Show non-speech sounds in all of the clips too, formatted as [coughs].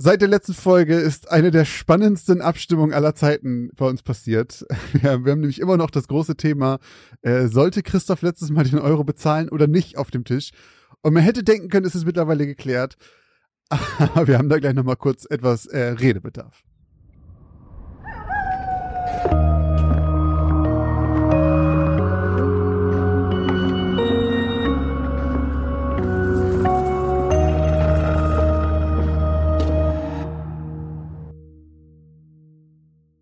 Seit der letzten Folge ist eine der spannendsten Abstimmungen aller Zeiten bei uns passiert. [laughs] Ja, wir haben nämlich immer noch das große Thema, äh, sollte Christoph letztes Mal den Euro bezahlen oder nicht auf dem Tisch? Und man hätte denken können, es ist mittlerweile geklärt. [laughs] Aber wir haben da gleich nochmal kurz etwas äh, Redebedarf.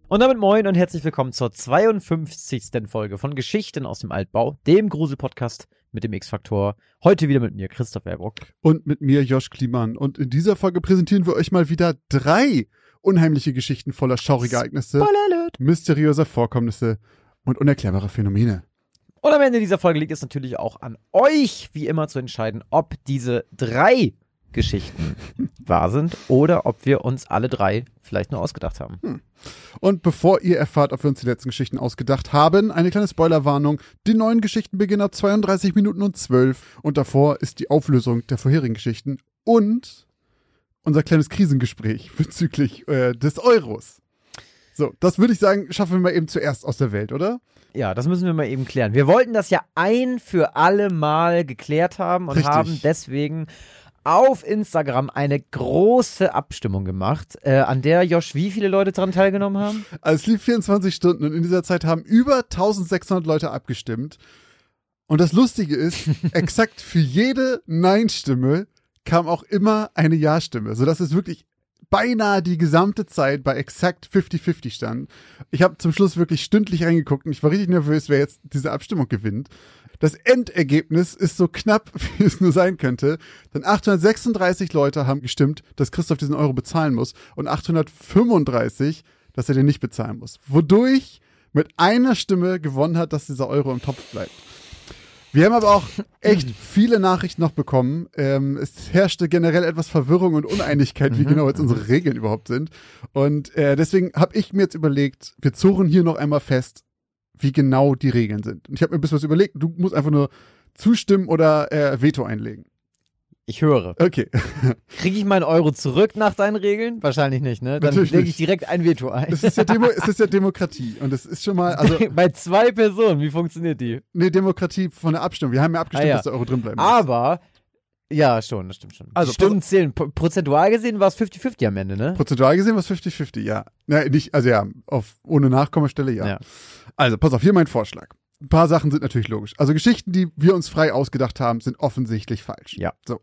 Und damit moin und herzlich willkommen zur 52. Folge von Geschichten aus dem Altbau, dem Grusel-Podcast mit dem X-Faktor. Heute wieder mit mir, Christoph Erbrock. Und mit mir, Josh Kliemann. Und in dieser Folge präsentieren wir euch mal wieder drei unheimliche Geschichten voller schauriger Ereignisse, mysteriöser Vorkommnisse und unerklärbarer Phänomene. Und am Ende dieser Folge liegt es natürlich auch an euch, wie immer, zu entscheiden, ob diese drei Geschichten wahr sind oder ob wir uns alle drei vielleicht nur ausgedacht haben. Hm. Und bevor ihr erfahrt, ob wir uns die letzten Geschichten ausgedacht haben, eine kleine Spoilerwarnung. Die neuen Geschichten beginnen ab 32 Minuten und 12 und davor ist die Auflösung der vorherigen Geschichten und unser kleines Krisengespräch [laughs] bezüglich äh, des Euros. So, das würde ich sagen, schaffen wir mal eben zuerst aus der Welt, oder? Ja, das müssen wir mal eben klären. Wir wollten das ja ein für alle Mal geklärt haben und Richtig. haben deswegen auf Instagram eine große Abstimmung gemacht, äh, an der Josh wie viele Leute daran teilgenommen haben? Also es lief 24 Stunden und in dieser Zeit haben über 1600 Leute abgestimmt. Und das Lustige ist, [laughs] exakt für jede Nein-Stimme kam auch immer eine Ja-Stimme, sodass es wirklich beinahe die gesamte Zeit bei exakt 50-50 stand. Ich habe zum Schluss wirklich stündlich reingeguckt und ich war richtig nervös, wer jetzt diese Abstimmung gewinnt. Das Endergebnis ist so knapp, [laughs] wie es nur sein könnte. Denn 836 Leute haben gestimmt, dass Christoph diesen Euro bezahlen muss und 835, dass er den nicht bezahlen muss. Wodurch mit einer Stimme gewonnen hat, dass dieser Euro im Topf bleibt. Wir haben aber auch echt viele Nachrichten noch bekommen. Ähm, es herrschte generell etwas Verwirrung und Uneinigkeit, wie mhm. genau jetzt unsere Regeln überhaupt sind. Und äh, deswegen habe ich mir jetzt überlegt, wir zurren hier noch einmal fest, wie genau die Regeln sind. Und ich habe mir ein bisschen was überlegt. Du musst einfach nur zustimmen oder äh, Veto einlegen. Ich höre. Okay. Kriege ich meinen Euro zurück nach deinen Regeln? Wahrscheinlich nicht, ne? Dann lege ich direkt ein Veto ein. Es ist, ja Demo es ist ja Demokratie. Und es ist schon mal. Also, [laughs] Bei zwei Personen, wie funktioniert die? Nee, Demokratie von der Abstimmung. Wir haben ja abgestimmt, ah, ja. dass der Euro drin bleiben muss. Aber ja, schon, das stimmt schon. Also, Stimmen zählen. Prozentual gesehen war es 50-50 am Ende, ne? Prozentual gesehen war es 50-50, ja. ja. Nicht, also ja, auf, ohne Nachkommastelle, ja. ja. Also, pass auf, hier mein Vorschlag. Ein paar Sachen sind natürlich logisch. Also Geschichten, die wir uns frei ausgedacht haben, sind offensichtlich falsch. Ja. So.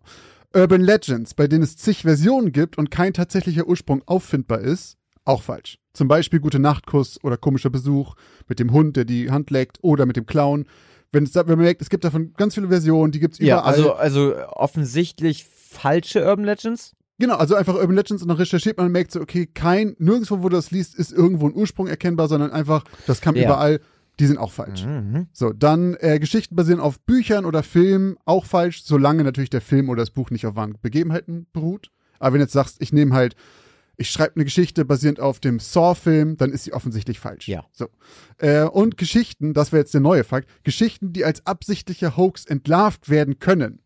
Urban Legends, bei denen es zig Versionen gibt und kein tatsächlicher Ursprung auffindbar ist, auch falsch. Zum Beispiel Gute Nachtkuss oder komischer Besuch mit dem Hund, der die Hand leckt oder mit dem Clown wenn, es, wenn man merkt, es gibt davon ganz viele Versionen, die gibt es überall. Ja, also, also offensichtlich falsche Urban Legends? Genau, also einfach Urban Legends und dann recherchiert man und merkt so, okay, kein, nirgendwo, wo du das liest, ist irgendwo ein Ursprung erkennbar, sondern einfach, das kam ja. überall, die sind auch falsch. Mhm. So, dann äh, Geschichten basieren auf Büchern oder Filmen, auch falsch, solange natürlich der Film oder das Buch nicht auf wahren Begebenheiten beruht. Aber wenn du jetzt sagst, ich nehme halt ich schreibe eine Geschichte basierend auf dem Saw-Film, dann ist sie offensichtlich falsch. Ja. So. Äh, und Geschichten, das wäre jetzt der neue Fakt, Geschichten, die als absichtlicher Hoax entlarvt werden können.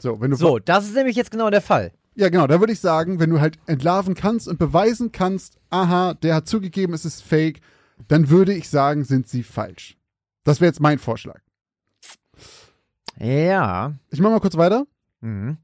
So, wenn du so, das ist nämlich jetzt genau der Fall. Ja, genau, da würde ich sagen, wenn du halt entlarven kannst und beweisen kannst, aha, der hat zugegeben, es ist fake, dann würde ich sagen, sind sie falsch. Das wäre jetzt mein Vorschlag. Ja. Ich mache mal kurz weiter. Mhm.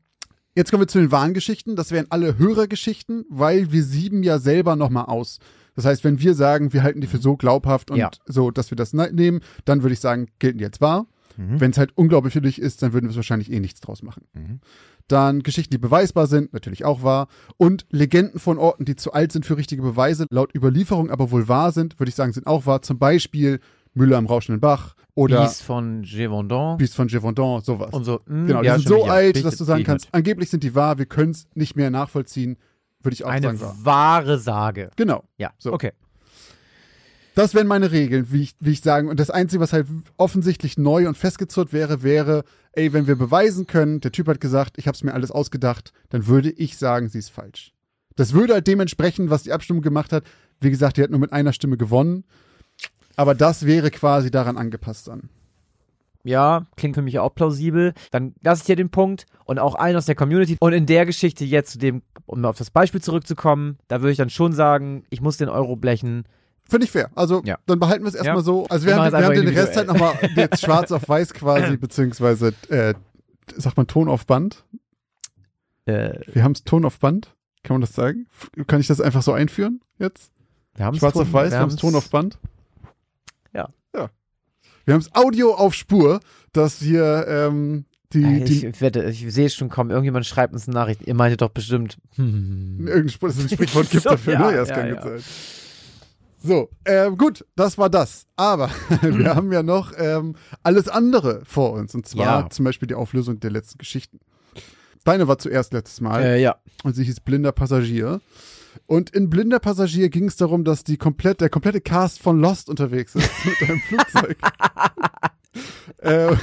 Jetzt kommen wir zu den Warngeschichten. Das wären alle Hörergeschichten, weil wir sieben ja selber nochmal aus. Das heißt, wenn wir sagen, wir halten die für so glaubhaft und ja. so, dass wir das ne-, nehmen, dann würde ich sagen, gelten die jetzt wahr. Mhm. Wenn es halt unglaublich für dich ist, dann würden wir es wahrscheinlich eh nichts draus machen. Mhm. Dann Geschichten, die beweisbar sind, natürlich auch wahr. Und Legenden von Orten, die zu alt sind für richtige Beweise, laut Überlieferung aber wohl wahr sind, würde ich sagen, sind auch wahr. Zum Beispiel Müller am rauschenden Bach oder Bies von Gévaudan. Bies von Gévaudan, sowas. Und so, mh, genau, die ja, sind so alt, dass du sagen kannst, angeblich sind die wahr, wir können es nicht mehr nachvollziehen, würde ich auch Eine sagen. Eine wahre Sage. Genau. Ja, so. okay. Das wären meine Regeln, wie ich, wie ich sagen. Und das Einzige, was halt offensichtlich neu und festgezurrt wäre, wäre, ey, wenn wir beweisen können, der Typ hat gesagt, ich habe es mir alles ausgedacht, dann würde ich sagen, sie ist falsch. Das würde halt dementsprechend, was die Abstimmung gemacht hat. Wie gesagt, die hat nur mit einer Stimme gewonnen. Aber das wäre quasi daran angepasst dann. ja, klingt für mich auch plausibel. Dann lasse ich dir den Punkt und auch allen aus der Community. Und in der Geschichte jetzt, zu dem, um auf das Beispiel zurückzukommen, da würde ich dann schon sagen, ich muss den Euro blechen. Finde ich fair. Also Ja. dann behalten wir es erstmal Ja. so. Also Wir wir, haben, es wir haben den Rest halt nochmal jetzt schwarz auf weiß [laughs] quasi, beziehungsweise äh, sagt man Ton auf Band. Äh, Wir haben es Ton auf Band. Kann man das sagen? Kann ich das einfach so einführen jetzt? wir haben's Schwarz Ton- auf weiß, wir haben es Ton auf Band. Ja. Ja. Wir haben es Audio auf Spur, dass wir ähm, die, Ey, die Ich, wette, ich sehe es schon kommen. Irgendjemand schreibt uns eine Nachricht. Ihr meintet doch bestimmt. Hm. irgendein es Sprichwort [laughs] gibt So, dafür, ja, ne? Ja, das ja, kann ja. sein. So, ähm, gut, das war das. Aber [laughs] wir haben ja noch ähm, alles andere vor uns. Und zwar Ja. zum Beispiel die Auflösung der letzten Geschichten. Deine war zuerst letztes Mal Äh, ja. und sie hieß Blinder Passagier. Und in Blinder Passagier ging es darum, dass die komplett, der komplette Cast von Lost unterwegs ist [laughs] mit einem Flugzeug. [laughs] äh,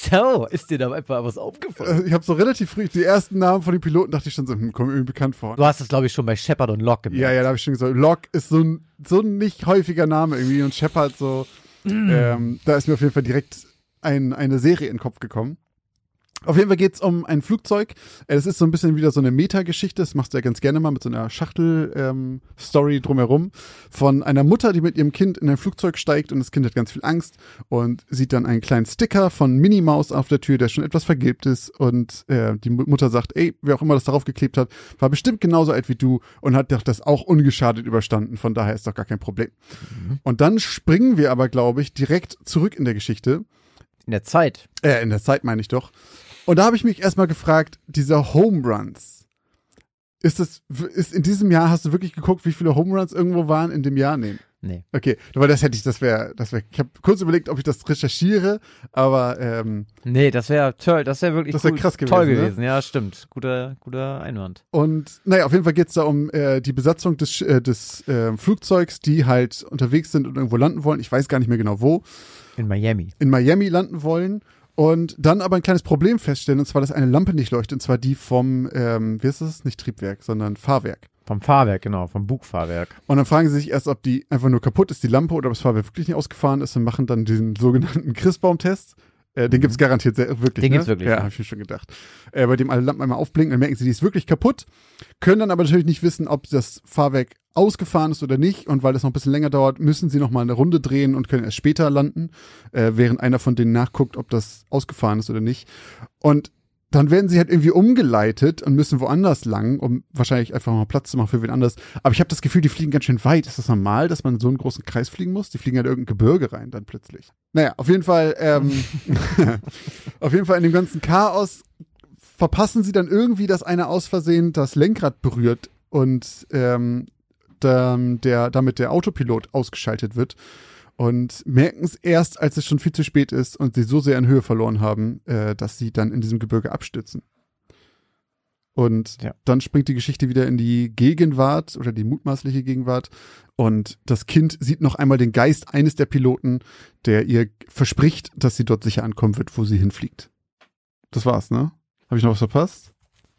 So, ist dir da etwa was aufgefallen? äh, ich habe so relativ früh die ersten Namen von den Piloten dachte ich schon so, hm, kommen irgendwie bekannt vor. Du hast es, glaube ich, schon bei Shepard und Locke gemerkt. Ja, ja, da habe ich schon gesagt, Locke ist so ein, so ein nicht häufiger Name irgendwie und Shepard so, ähm, da ist mir auf jeden Fall direkt ein, eine Serie in den Kopf gekommen. Auf jeden Fall geht's um ein Flugzeug. Äh, Es ist so ein bisschen wieder so eine Meta-Geschichte. Das machst du ja ganz gerne mal mit so einer Schachtel-Story drumherum. Von einer Mutter, die mit ihrem Kind in ein Flugzeug steigt und das Kind hat ganz viel Angst und sieht dann einen kleinen Sticker von Minnie Maus auf der Tür, der schon etwas vergilbt ist. Und äh, die Mu- Mutter sagt, ey, wer auch immer das darauf geklebt hat, war bestimmt genauso alt wie du und hat doch das auch ungeschadet überstanden. Von daher ist doch gar kein Problem. Und dann springen wir aber, glaube ich, direkt zurück in der Geschichte. In der Zeit. Äh, in der Zeit meine ich doch. Und da habe ich mich erstmal gefragt, diese Home Runs. Ist das, ist in diesem Jahr, hast du wirklich geguckt, wie viele Home Runs irgendwo waren in dem Jahr? Nee. Nee. Okay, weil das hätte ich, das wäre, das wäre, ich habe kurz überlegt, ob ich das recherchiere, aber ähm, Nee, das wäre toll. Das wäre wirklich Das wär gut- krass toll gewesen, ne? gewesen. Ja, stimmt. Guter, guter Einwand. und naja, auf jeden Fall geht's da um äh, die Besatzung des, äh, des äh, Flugzeugs, die halt unterwegs sind und irgendwo landen wollen. Ich weiß gar nicht mehr genau wo. In Miami. in Miami landen wollen und dann aber ein kleines Problem feststellen, und zwar, dass eine Lampe nicht leuchtet, und zwar die vom, ähm, wie ist das? Nicht Triebwerk, sondern Fahrwerk. Vom Fahrwerk, genau. Vom Bugfahrwerk. Und dann fragen sie sich erst, ob die einfach nur kaputt ist, die Lampe, oder ob das Fahrwerk wirklich nicht ausgefahren ist und machen dann diesen sogenannten Christbaum-Test. Äh, den gibt's garantiert sehr, wirklich. Den ne? gibt's wirklich, Ja, ja. habe ich mir schon gedacht. Äh, bei dem alle Lampen einmal aufblinken, dann merken sie, die ist wirklich kaputt. Können dann aber natürlich nicht wissen, ob das Fahrwerk ausgefahren ist oder nicht. Und weil das noch ein bisschen länger dauert, müssen sie noch mal eine Runde drehen und können erst später landen, äh, während einer von denen nachguckt, ob das ausgefahren ist oder nicht. Und dann werden sie halt irgendwie umgeleitet und müssen woanders lang, um wahrscheinlich einfach mal Platz zu machen für wen anders. Aber ich habe das Gefühl, die fliegen ganz schön weit. Ist das normal, dass man so einen großen Kreis fliegen muss? Die fliegen halt irgendein Gebirge rein dann plötzlich. Naja, auf jeden Fall, ähm, [laughs] auf jeden Fall in dem ganzen Chaos verpassen sie dann irgendwie, dass einer aus Versehen das Lenkrad berührt und ähm, dann der, damit der Autopilot ausgeschaltet wird und merken es erst, als es schon viel zu spät ist und sie so sehr an Höhe verloren haben, äh, dass sie dann in diesem Gebirge abstürzen. Und Ja. dann springt die Geschichte wieder in die Gegenwart oder die mutmaßliche Gegenwart. Und das Kind sieht noch einmal den Geist eines der Piloten, der ihr verspricht, dass sie dort sicher ankommen wird, wo sie hinfliegt. Das war's, ne? Habe ich noch was verpasst?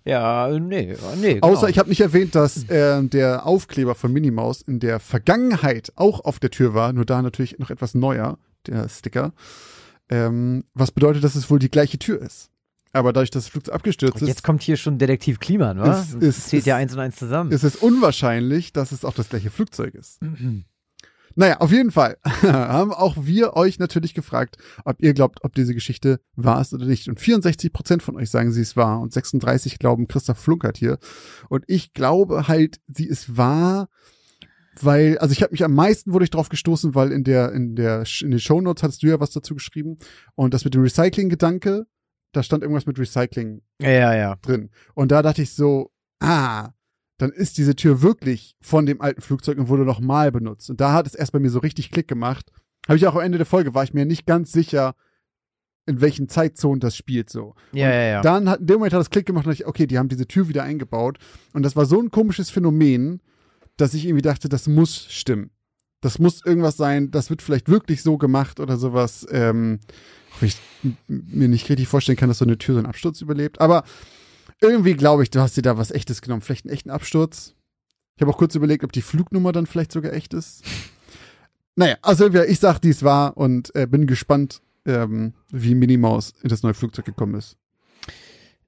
Ja, nee, nee. Genau. Außer ich habe nicht erwähnt, dass äh, der Aufkleber von Minimaus in der Vergangenheit auch auf der Tür war, nur da natürlich noch etwas neuer, der Sticker. Ähm, was bedeutet, dass es wohl die gleiche Tür ist. Aber dadurch, dass das Flugzeug abgestürzt Und ist, jetzt kommt hier schon Detektiv Kliman, wa? Es ist- Zählt ja eins und eins zusammen. ist es unwahrscheinlich, dass es auch das gleiche Flugzeug ist. [clears throat] Naja, auf jeden Fall [laughs] haben auch wir euch natürlich gefragt, ob ihr glaubt, ob diese Geschichte wahr ist oder nicht. Und 64 Prozent von euch sagen, sie ist wahr und 36 glauben, Christoph flunkert hier. Und ich glaube halt, sie ist wahr, weil, also ich habe mich am meisten wurde ich drauf gestoßen, weil in der in der in den Shownotes hattest du ja was dazu geschrieben und das mit dem Recycling-Gedanke, da stand irgendwas mit Recycling Ja, ja, ja. drin. Und da dachte ich so, ah, dann ist diese Tür wirklich von dem alten Flugzeug und wurde nochmal benutzt. Und da hat es erst bei mir so richtig Klick gemacht. Habe ich auch am Ende der Folge, war ich mir nicht ganz sicher, in welchen Zeitzonen das spielt so. Ja, ja, ja. Dann hat, in dem Moment hat es Klick gemacht und dachte ich, okay, die haben diese Tür wieder eingebaut. Und das war so ein komisches Phänomen, dass ich irgendwie dachte, das muss stimmen. Das muss irgendwas sein, das wird vielleicht wirklich so gemacht oder sowas. Ähm, ich mir nicht richtig vorstellen kann, dass so eine Tür so einen Absturz überlebt. Aber irgendwie glaube ich, du hast dir da was Echtes genommen. Vielleicht einen echten Absturz. Ich habe auch kurz überlegt, ob die Flugnummer dann vielleicht sogar echt ist. Naja, also ich sag, dies war und äh, bin gespannt, ähm, wie Minnie Maus in das neue Flugzeug gekommen ist.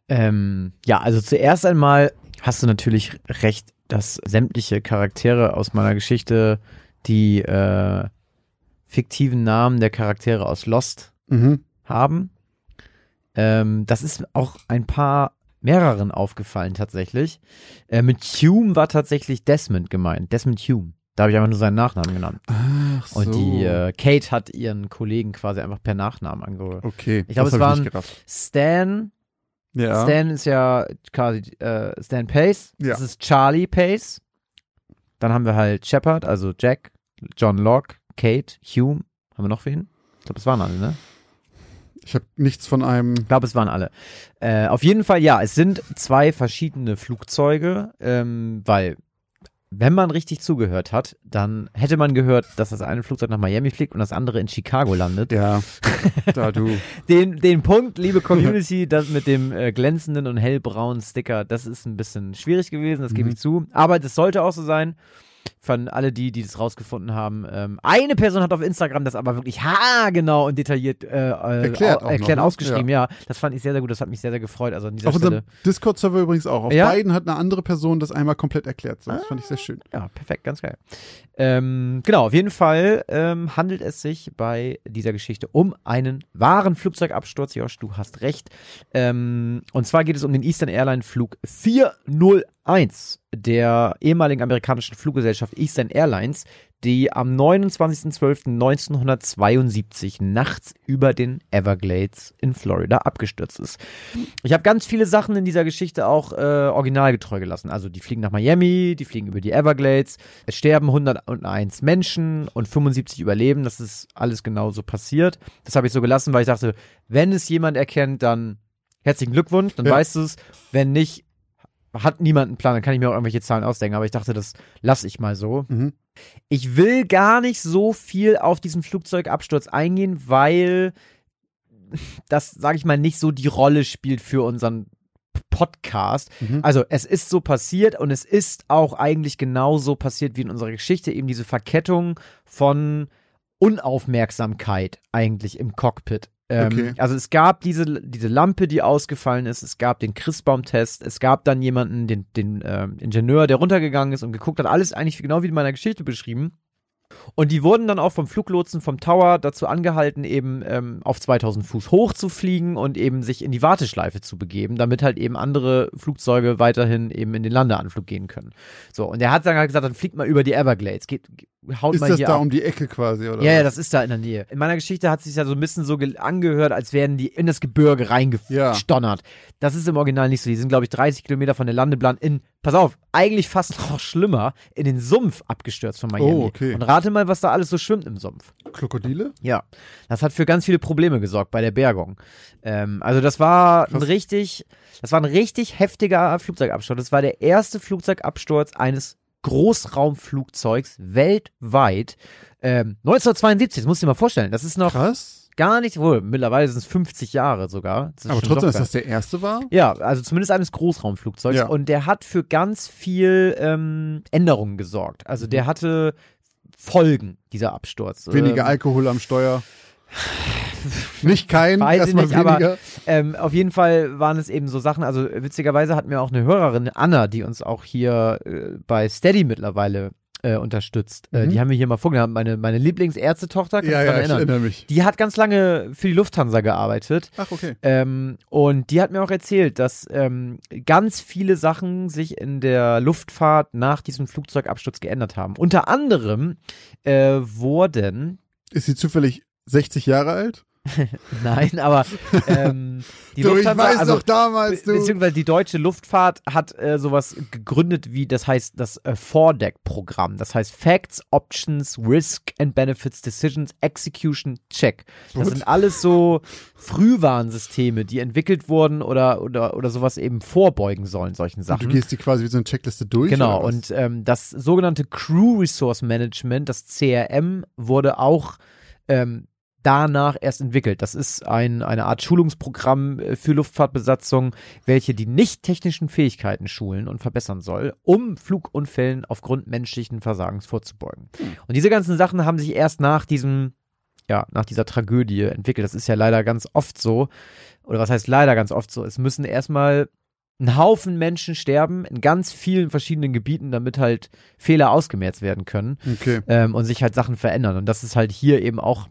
Ähm, ja, also zuerst einmal hast du natürlich recht, dass sämtliche Charaktere aus meiner Geschichte die äh, fiktiven Namen der Charaktere aus Lost Mhm. haben. Ähm, das ist auch ein paar mehreren aufgefallen tatsächlich. Äh, mit Hume war tatsächlich Desmond gemeint. Desmond Hume. Da habe ich einfach nur seinen Nachnamen genannt. Ach so. Und die äh, Kate hat ihren Kollegen quasi einfach per Nachnamen angehört. okay, Ich glaube, es waren-. Stan, Ja. Stan ist ja quasi äh, Stan Pace. Ja. Das ist Charlie Pace. Dann haben wir halt Shepard, also Jack, John Locke, Kate, Hume. Haben wir noch wen? Ich glaube, es waren alle, ne? Ich habe nichts von einem. Ich glaube, es waren alle. Äh, auf jeden Fall, ja, es sind zwei verschiedene Flugzeuge, ähm, weil, wenn man richtig zugehört hat, dann hätte man gehört, dass das eine Flugzeug nach Miami fliegt und das andere in Chicago landet. Ja, [laughs] da du. Den, den Punkt, liebe Community, das mit dem äh, glänzenden und hellbraunen Sticker, das ist ein bisschen schwierig gewesen, das gebe Mhm. ich zu. Aber das sollte auch so sein. Von alle die, die das rausgefunden haben. Ähm, eine Person hat auf Instagram das aber wirklich haargenau und detailliert äh, äh, Erklärt au- auch noch, erklärt ne? ausgeschrieben. Ja. das fand ich sehr, sehr gut. Das hat mich sehr, sehr gefreut. Also an dieser Auf unserem Discord-Server übrigens auch. Auf Ja? beiden hat eine andere Person das einmal komplett erklärt. So, Das fand ich sehr schön. Ja, perfekt, ganz geil. Ähm, genau, auf jeden Fall ähm, handelt es sich bei dieser Geschichte um einen wahren Flugzeugabsturz. Josh, du hast recht. Ähm, und zwar geht es um den Eastern Airline Flug 401 der ehemaligen amerikanischen Fluggesellschaft Eastern Airlines, die am 29.12.1972 nachts über den Everglades in Florida abgestürzt ist. Ich habe ganz viele Sachen in dieser Geschichte auch äh, originalgetreu gelassen. Also die fliegen nach Miami, die fliegen über die Everglades, es sterben 101 Menschen und 75 überleben. Das ist alles genauso passiert. Das habe ich so gelassen, weil ich dachte, wenn es jemand erkennt, dann herzlichen Glückwunsch, dann Ja. weißt du es. Wenn nicht, hat niemand einen Plan, dann kann ich mir auch irgendwelche Zahlen ausdenken. Aber ich dachte, das lasse ich mal so. Mhm. Ich will gar nicht so viel auf diesen Flugzeugabsturz eingehen, weil das, sage ich mal, nicht so die Rolle spielt für unseren Podcast. Mhm. Also es ist so passiert und es ist auch eigentlich genauso passiert wie in unserer Geschichte, eben diese Verkettung von Unaufmerksamkeit eigentlich im Cockpit. Ähm, Okay. Also es gab diese, diese Lampe, die ausgefallen ist, es gab den Christbaum-Test, es gab dann jemanden, den, den ähm, Ingenieur, der runtergegangen ist und geguckt hat, alles eigentlich genau wie in meiner Geschichte beschrieben. Und die wurden dann auch vom Fluglotsen vom Tower dazu angehalten, eben ähm, auf 2000 Fuß hoch zu fliegen und eben sich in die Warteschleife zu begeben, damit halt eben andere Flugzeuge weiterhin eben in den Landeanflug gehen können. So, und er hat dann halt gesagt, dann fliegt mal über die Everglades, geht, haut Ist mal das hier da ab. um die Ecke quasi, oder? Ja, ja, das ist da in der Nähe. In meiner Geschichte hat es sich ja so ein bisschen so ge- angehört, als wären die in das Gebirge reingestonnert. Das ist im Original nicht so. Die sind, glaube ich, 30 Kilometer von der Landebahn in, pass auf, eigentlich fast [laughs] noch schlimmer, in den Sumpf abgestürzt von Miami. Oh, okay. Und rate mal, was da alles so schwimmt im Sumpf. Krokodile? Ja, das hat für ganz viele Probleme gesorgt bei der Bergung. Ähm, also das war ein Krass. richtig, das war ein richtig heftiger Flugzeugabsturz. Das war der erste Flugzeugabsturz eines Großraumflugzeugs weltweit. Ähm, 1972, das musst du dir mal vorstellen. Das ist noch Krass. gar nicht, wohl, mittlerweile sind es 50 Jahre sogar. Das Aber trotzdem, dass das der erste war? ja, also zumindest eines Großraumflugzeugs. Ja. Und der hat für ganz viel ähm, Änderungen gesorgt. Also der hatte Folgen, dieser Absturz. Weniger Ähm, Alkohol am Steuer. [laughs] Nicht kein, Weiß ich erstmal nicht, aber- weniger. Ähm, auf jeden Fall waren es eben so Sachen, also witzigerweise hat mir auch eine Hörerin, Anna, die uns auch hier äh, bei Steady mittlerweile äh, unterstützt, äh, Mhm. die haben mir hier mal vorgenommen, meine, meine Lieblingsärztetochter, kann ja, ich ja, daran ich erinnern. erinnere mich. Die hat ganz lange für die Lufthansa gearbeitet. Ach, okay. Ähm, und die hat mir auch erzählt, dass ähm, ganz viele Sachen sich in der Luftfahrt nach diesem Flugzeugabsturz geändert haben. Unter anderem äh, wurden Ist sie zufällig 60 Jahre alt? [laughs] Nein, aber ähm, die du, ich Lufthansa, weiß also, doch damals, du. beziehungsweise die deutsche Luftfahrt hat äh, sowas gegründet wie, das heißt das äh, Foredeck-Programm. Das heißt Facts, Options, Risk and Benefits, Decisions, Execution, Check. Das Gut. sind alles so Frühwarnsysteme, die entwickelt wurden oder, oder, oder sowas eben vorbeugen sollen, solchen Und Sachen. du gehst die quasi wie so eine Checkliste durch? Genau, und ähm, das sogenannte Crew Resource Management, das CRM, wurde auch ähm, danach erst entwickelt. Das ist ein, eine Art Schulungsprogramm äh, für Luftfahrtbesatzungen, welche die nicht technischen Fähigkeiten schulen und verbessern soll, um Flugunfällen aufgrund menschlichen Versagens vorzubeugen. Hm. Und diese ganzen Sachen haben sich erst nach diesem, ja, nach dieser Tragödie entwickelt. Das ist ja leider ganz oft so. Oder was heißt leider ganz oft so? Es müssen erstmal ein Haufen Menschen sterben in ganz vielen verschiedenen Gebieten, damit halt Fehler ausgemerzt werden können okay. ähm, und sich halt Sachen verändern. Und das ist halt hier eben auch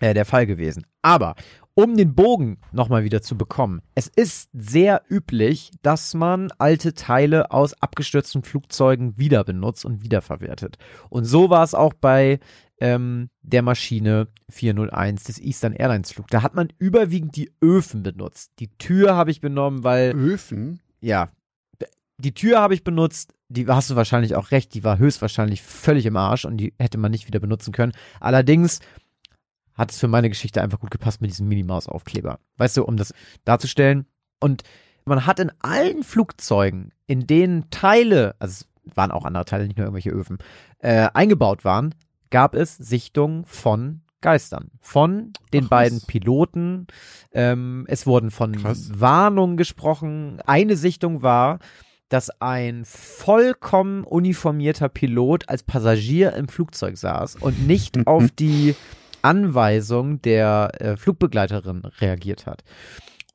äh, der Fall gewesen. Aber um den Bogen nochmal wieder zu bekommen, es ist sehr üblich, dass man alte Teile aus abgestürzten Flugzeugen wieder benutzt und wiederverwertet. Und so war es auch bei ähm, der Maschine 401 des Eastern Airlines Flug. Da hat man überwiegend die Öfen benutzt. Die Tür habe ich benommen, weil. Öfen? Ja. Die Tür habe ich benutzt, die hast du wahrscheinlich auch recht, die war höchstwahrscheinlich völlig im Arsch und die hätte man nicht wieder benutzen können. Allerdings hat es für meine Geschichte einfach gut gepasst mit diesem Minimaus-Aufkleber. Weißt du, um das darzustellen. Und man hat in allen Flugzeugen, in denen Teile, also es waren auch andere Teile, nicht nur irgendwelche Öfen, äh, eingebaut waren, gab es Sichtungen von Geistern. Von den Ach, beiden Piloten. Ähm, es wurden von krass. Warnungen gesprochen. Eine Sichtung war, dass ein vollkommen uniformierter Pilot als Passagier im Flugzeug saß und nicht [laughs] auf die Anweisung der äh, Flugbegleiterin reagiert hat.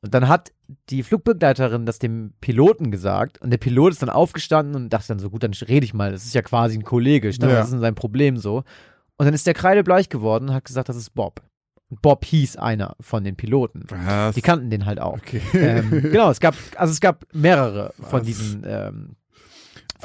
Und dann hat die Flugbegleiterin das dem Piloten gesagt und der Pilot ist dann aufgestanden und dachte dann so, gut, dann rede ich mal, das ist ja quasi ein Kollege, ich dachte, ja. das ist sein Problem so. Und dann ist der kreidebleich geworden und hat gesagt, das ist Bob. Und Bob hieß einer von den Piloten. Was? Die kannten den halt auch. Okay. Ähm, genau, es gab, also es gab mehrere Was? von diesen ähm,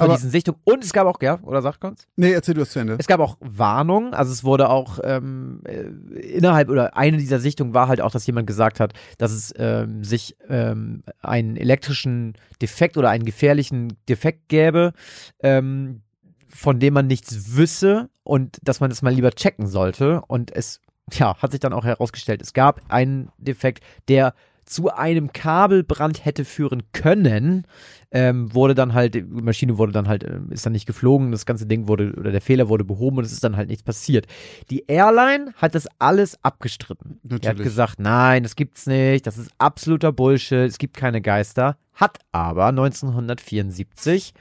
von Aber diesen Sichtungen. Und es gab auch, ja, oder sag kurz? Nee, erzähl du es zu Ende. Es gab auch Warnungen, also es wurde auch ähm, äh, innerhalb oder eine dieser Sichtungen war halt auch, dass jemand gesagt hat, dass es ähm, sich ähm, einen elektrischen Defekt oder einen gefährlichen Defekt gäbe, ähm, von dem man nichts wüsste und dass man das mal lieber checken sollte. Und es ja, hat sich dann auch herausgestellt, es gab einen Defekt, der zu einem Kabelbrand hätte führen können, ähm, wurde dann halt, die Maschine wurde dann halt, äh, ist dann nicht geflogen, das ganze Ding wurde, oder der Fehler wurde behoben und es ist dann halt nichts passiert. Die Airline hat das alles abgestritten. Natürlich. Er hat gesagt, nein, das gibt's nicht, das ist absoluter Bullshit, es gibt keine Geister, hat aber 1974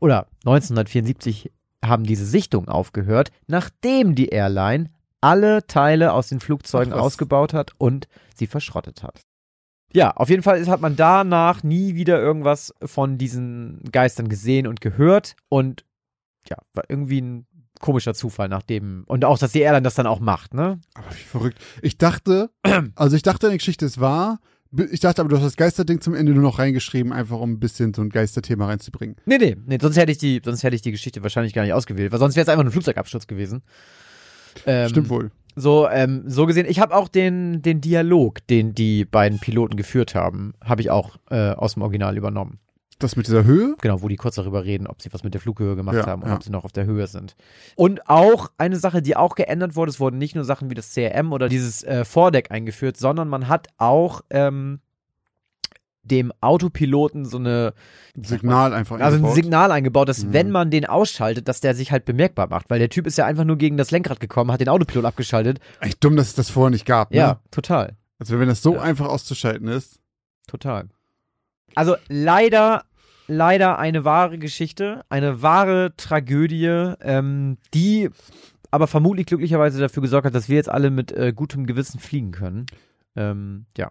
oder 1974 haben diese Sichtungen aufgehört, nachdem die Airline alle Teile aus den Flugzeugen ausgebaut hat und sie verschrottet hat. Ja, auf jeden Fall hat man danach nie wieder irgendwas von diesen Geistern gesehen und gehört und ja, war irgendwie ein komischer Zufall nach dem und auch, dass die Airline das dann auch macht, ne? Aber wie verrückt. Ich dachte, [clears throat] also ich dachte, die Geschichte ist wahr. Ich dachte aber, du hast das Geisterding zum Ende nur noch reingeschrieben, einfach um ein bisschen so ein Geisterthema reinzubringen. Nee, nee, nee, sonst hätte ich die, sonst hätte ich die Geschichte wahrscheinlich gar nicht ausgewählt, weil sonst wäre es einfach ein Flugzeugabsturz gewesen. Ähm, Stimmt wohl. So, ähm, so gesehen, ich habe auch den, den Dialog, den die beiden Piloten geführt haben, habe ich auch äh, aus dem Original übernommen. Das mit dieser Höhe? Genau, wo die kurz darüber reden, ob sie was mit der Flughöhe gemacht ja, haben und ja. ob sie noch auf der Höhe sind. Und auch eine Sache, die auch geändert wurde, es wurden nicht nur Sachen wie das CRM oder dieses äh, Vordeck eingeführt, sondern man hat auch ähm, dem Autopiloten so eine Signal einfach also eingebaut. ein Signal eingebaut, dass mhm. wenn man den ausschaltet, dass der sich halt bemerkbar macht, weil der Typ ist ja einfach nur gegen das Lenkrad gekommen, hat den Autopilot abgeschaltet. Echt dumm, dass es das vorher nicht gab. Ne? Ja, total. Also wenn das so ja. einfach auszuschalten ist. Total. Also leider, leider eine wahre Geschichte, eine wahre Tragödie, ähm, die aber vermutlich glücklicherweise dafür gesorgt hat, dass wir jetzt alle mit äh, gutem Gewissen fliegen können. Ähm, ja.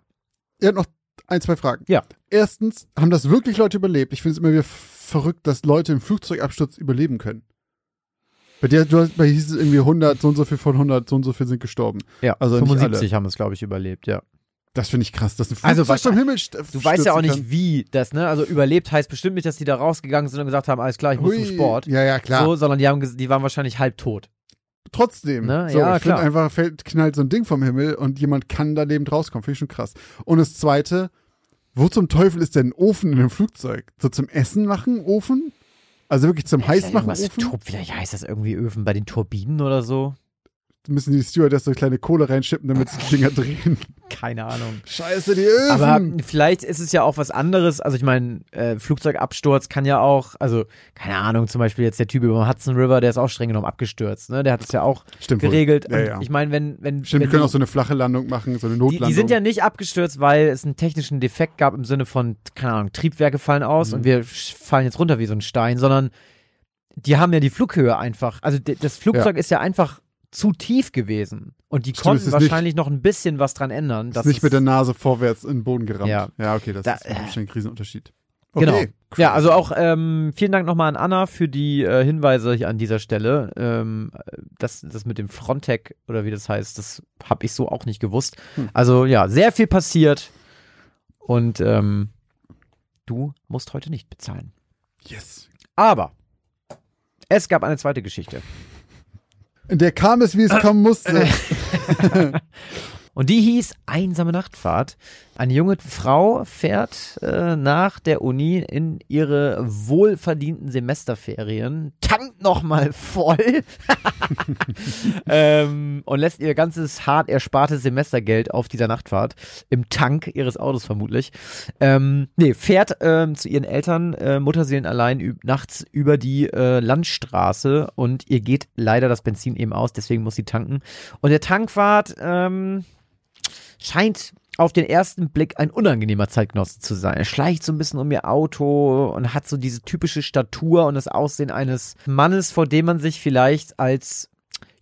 Hat noch ein, zwei Fragen. Ja. Erstens, haben das wirklich Leute überlebt? Ich finde es immer wieder verrückt, dass Leute im Flugzeugabsturz überleben können. Bei dir, du hast, bei hieß es irgendwie 100, so und so viel von 100, so und so viel sind gestorben. Ja, also 75 haben es, glaube ich, überlebt, ja. Das finde ich krass, dass ein Flugzeug also, vom Himmel Du weißt ja auch nicht, kann. wie das, ne? Also überlebt heißt bestimmt nicht, dass die da rausgegangen sind und gesagt haben, alles klar, ich muss Hui. zum Sport. Ja, ja, klar. So, sondern die, haben, die waren wahrscheinlich halb tot. Trotzdem. Ne? So, ja, ich finde einfach, fällt, knallt so ein Ding vom Himmel und jemand kann da lebend rauskommen. Finde ich schon krass. Und das Zweite, wo zum Teufel ist denn ein Ofen in einem Flugzeug? So zum Essen machen Ofen? Also wirklich zum Heißmachen Ofen? Vielleicht heißt das irgendwie Öfen bei den Turbinen oder so. Müssen die Stewardess so kleine Kohle reinschippen, damit sie die Dinger drehen. Keine Ahnung. Scheiße, die Öfen. Aber vielleicht ist es ja auch was anderes. Also ich meine, äh, Flugzeugabsturz kann ja auch, also keine Ahnung, zum Beispiel jetzt der Typ über dem Hudson River, der ist auch streng genommen abgestürzt. Ne? Der hat es ja auch Stimmt geregelt. Ja, ja. Ich meine, wenn, wenn, Stimmt, wenn wir können die- auch so eine flache Landung machen, so eine die, Notlandung. die sind ja nicht abgestürzt, weil es einen technischen Defekt gab im Sinne von, keine Ahnung, Triebwerke fallen aus Mhm. und wir fallen jetzt runter wie so ein Stein, sondern die haben ja die Flughöhe einfach. Also das Flugzeug ist ja einfach zu tief gewesen. Und die Stimmt, konnten ist nicht- wahrscheinlich noch ein bisschen was dran ändern. ist nicht es- mit der Nase vorwärts in den Boden gerammt. Ja. ja okay, das Da- ist bestimmt ein Riesenunterschied. Genau. Okay. Ja, also auch ähm, vielen Dank nochmal an Anna für die äh, Hinweise hier an dieser Stelle. Ähm, das, das mit dem Frontec oder wie das heißt, das habe ich so auch nicht gewusst. Hm. Also ja, sehr viel passiert und ähm, du musst heute nicht bezahlen. Yes. Aber es gab eine zweite Geschichte. Der kam es, wie es kommen musste. [laughs] [laughs] Und die hieß Einsame Nachtfahrt. Eine junge Frau fährt äh, nach der Uni in ihre wohlverdienten Semesterferien, tankt nochmal voll [laughs] ähm, und lässt ihr ganzes hart erspartes Semestergeld auf dieser Nachtfahrt im Tank ihres Autos vermutlich. Ähm, nee, fährt ähm, zu ihren Eltern, äh, Mutterseelenallein, üb nachts über die äh, Landstraße und ihr geht leider das Benzin eben aus, deswegen muss sie tanken. Und der Tankwart ähm, scheint auf den ersten Blick ein unangenehmer Zeitgenosse zu sein. Er schleicht so ein bisschen um ihr Auto und hat so diese typische Statur und das Aussehen eines Mannes, vor dem man sich vielleicht als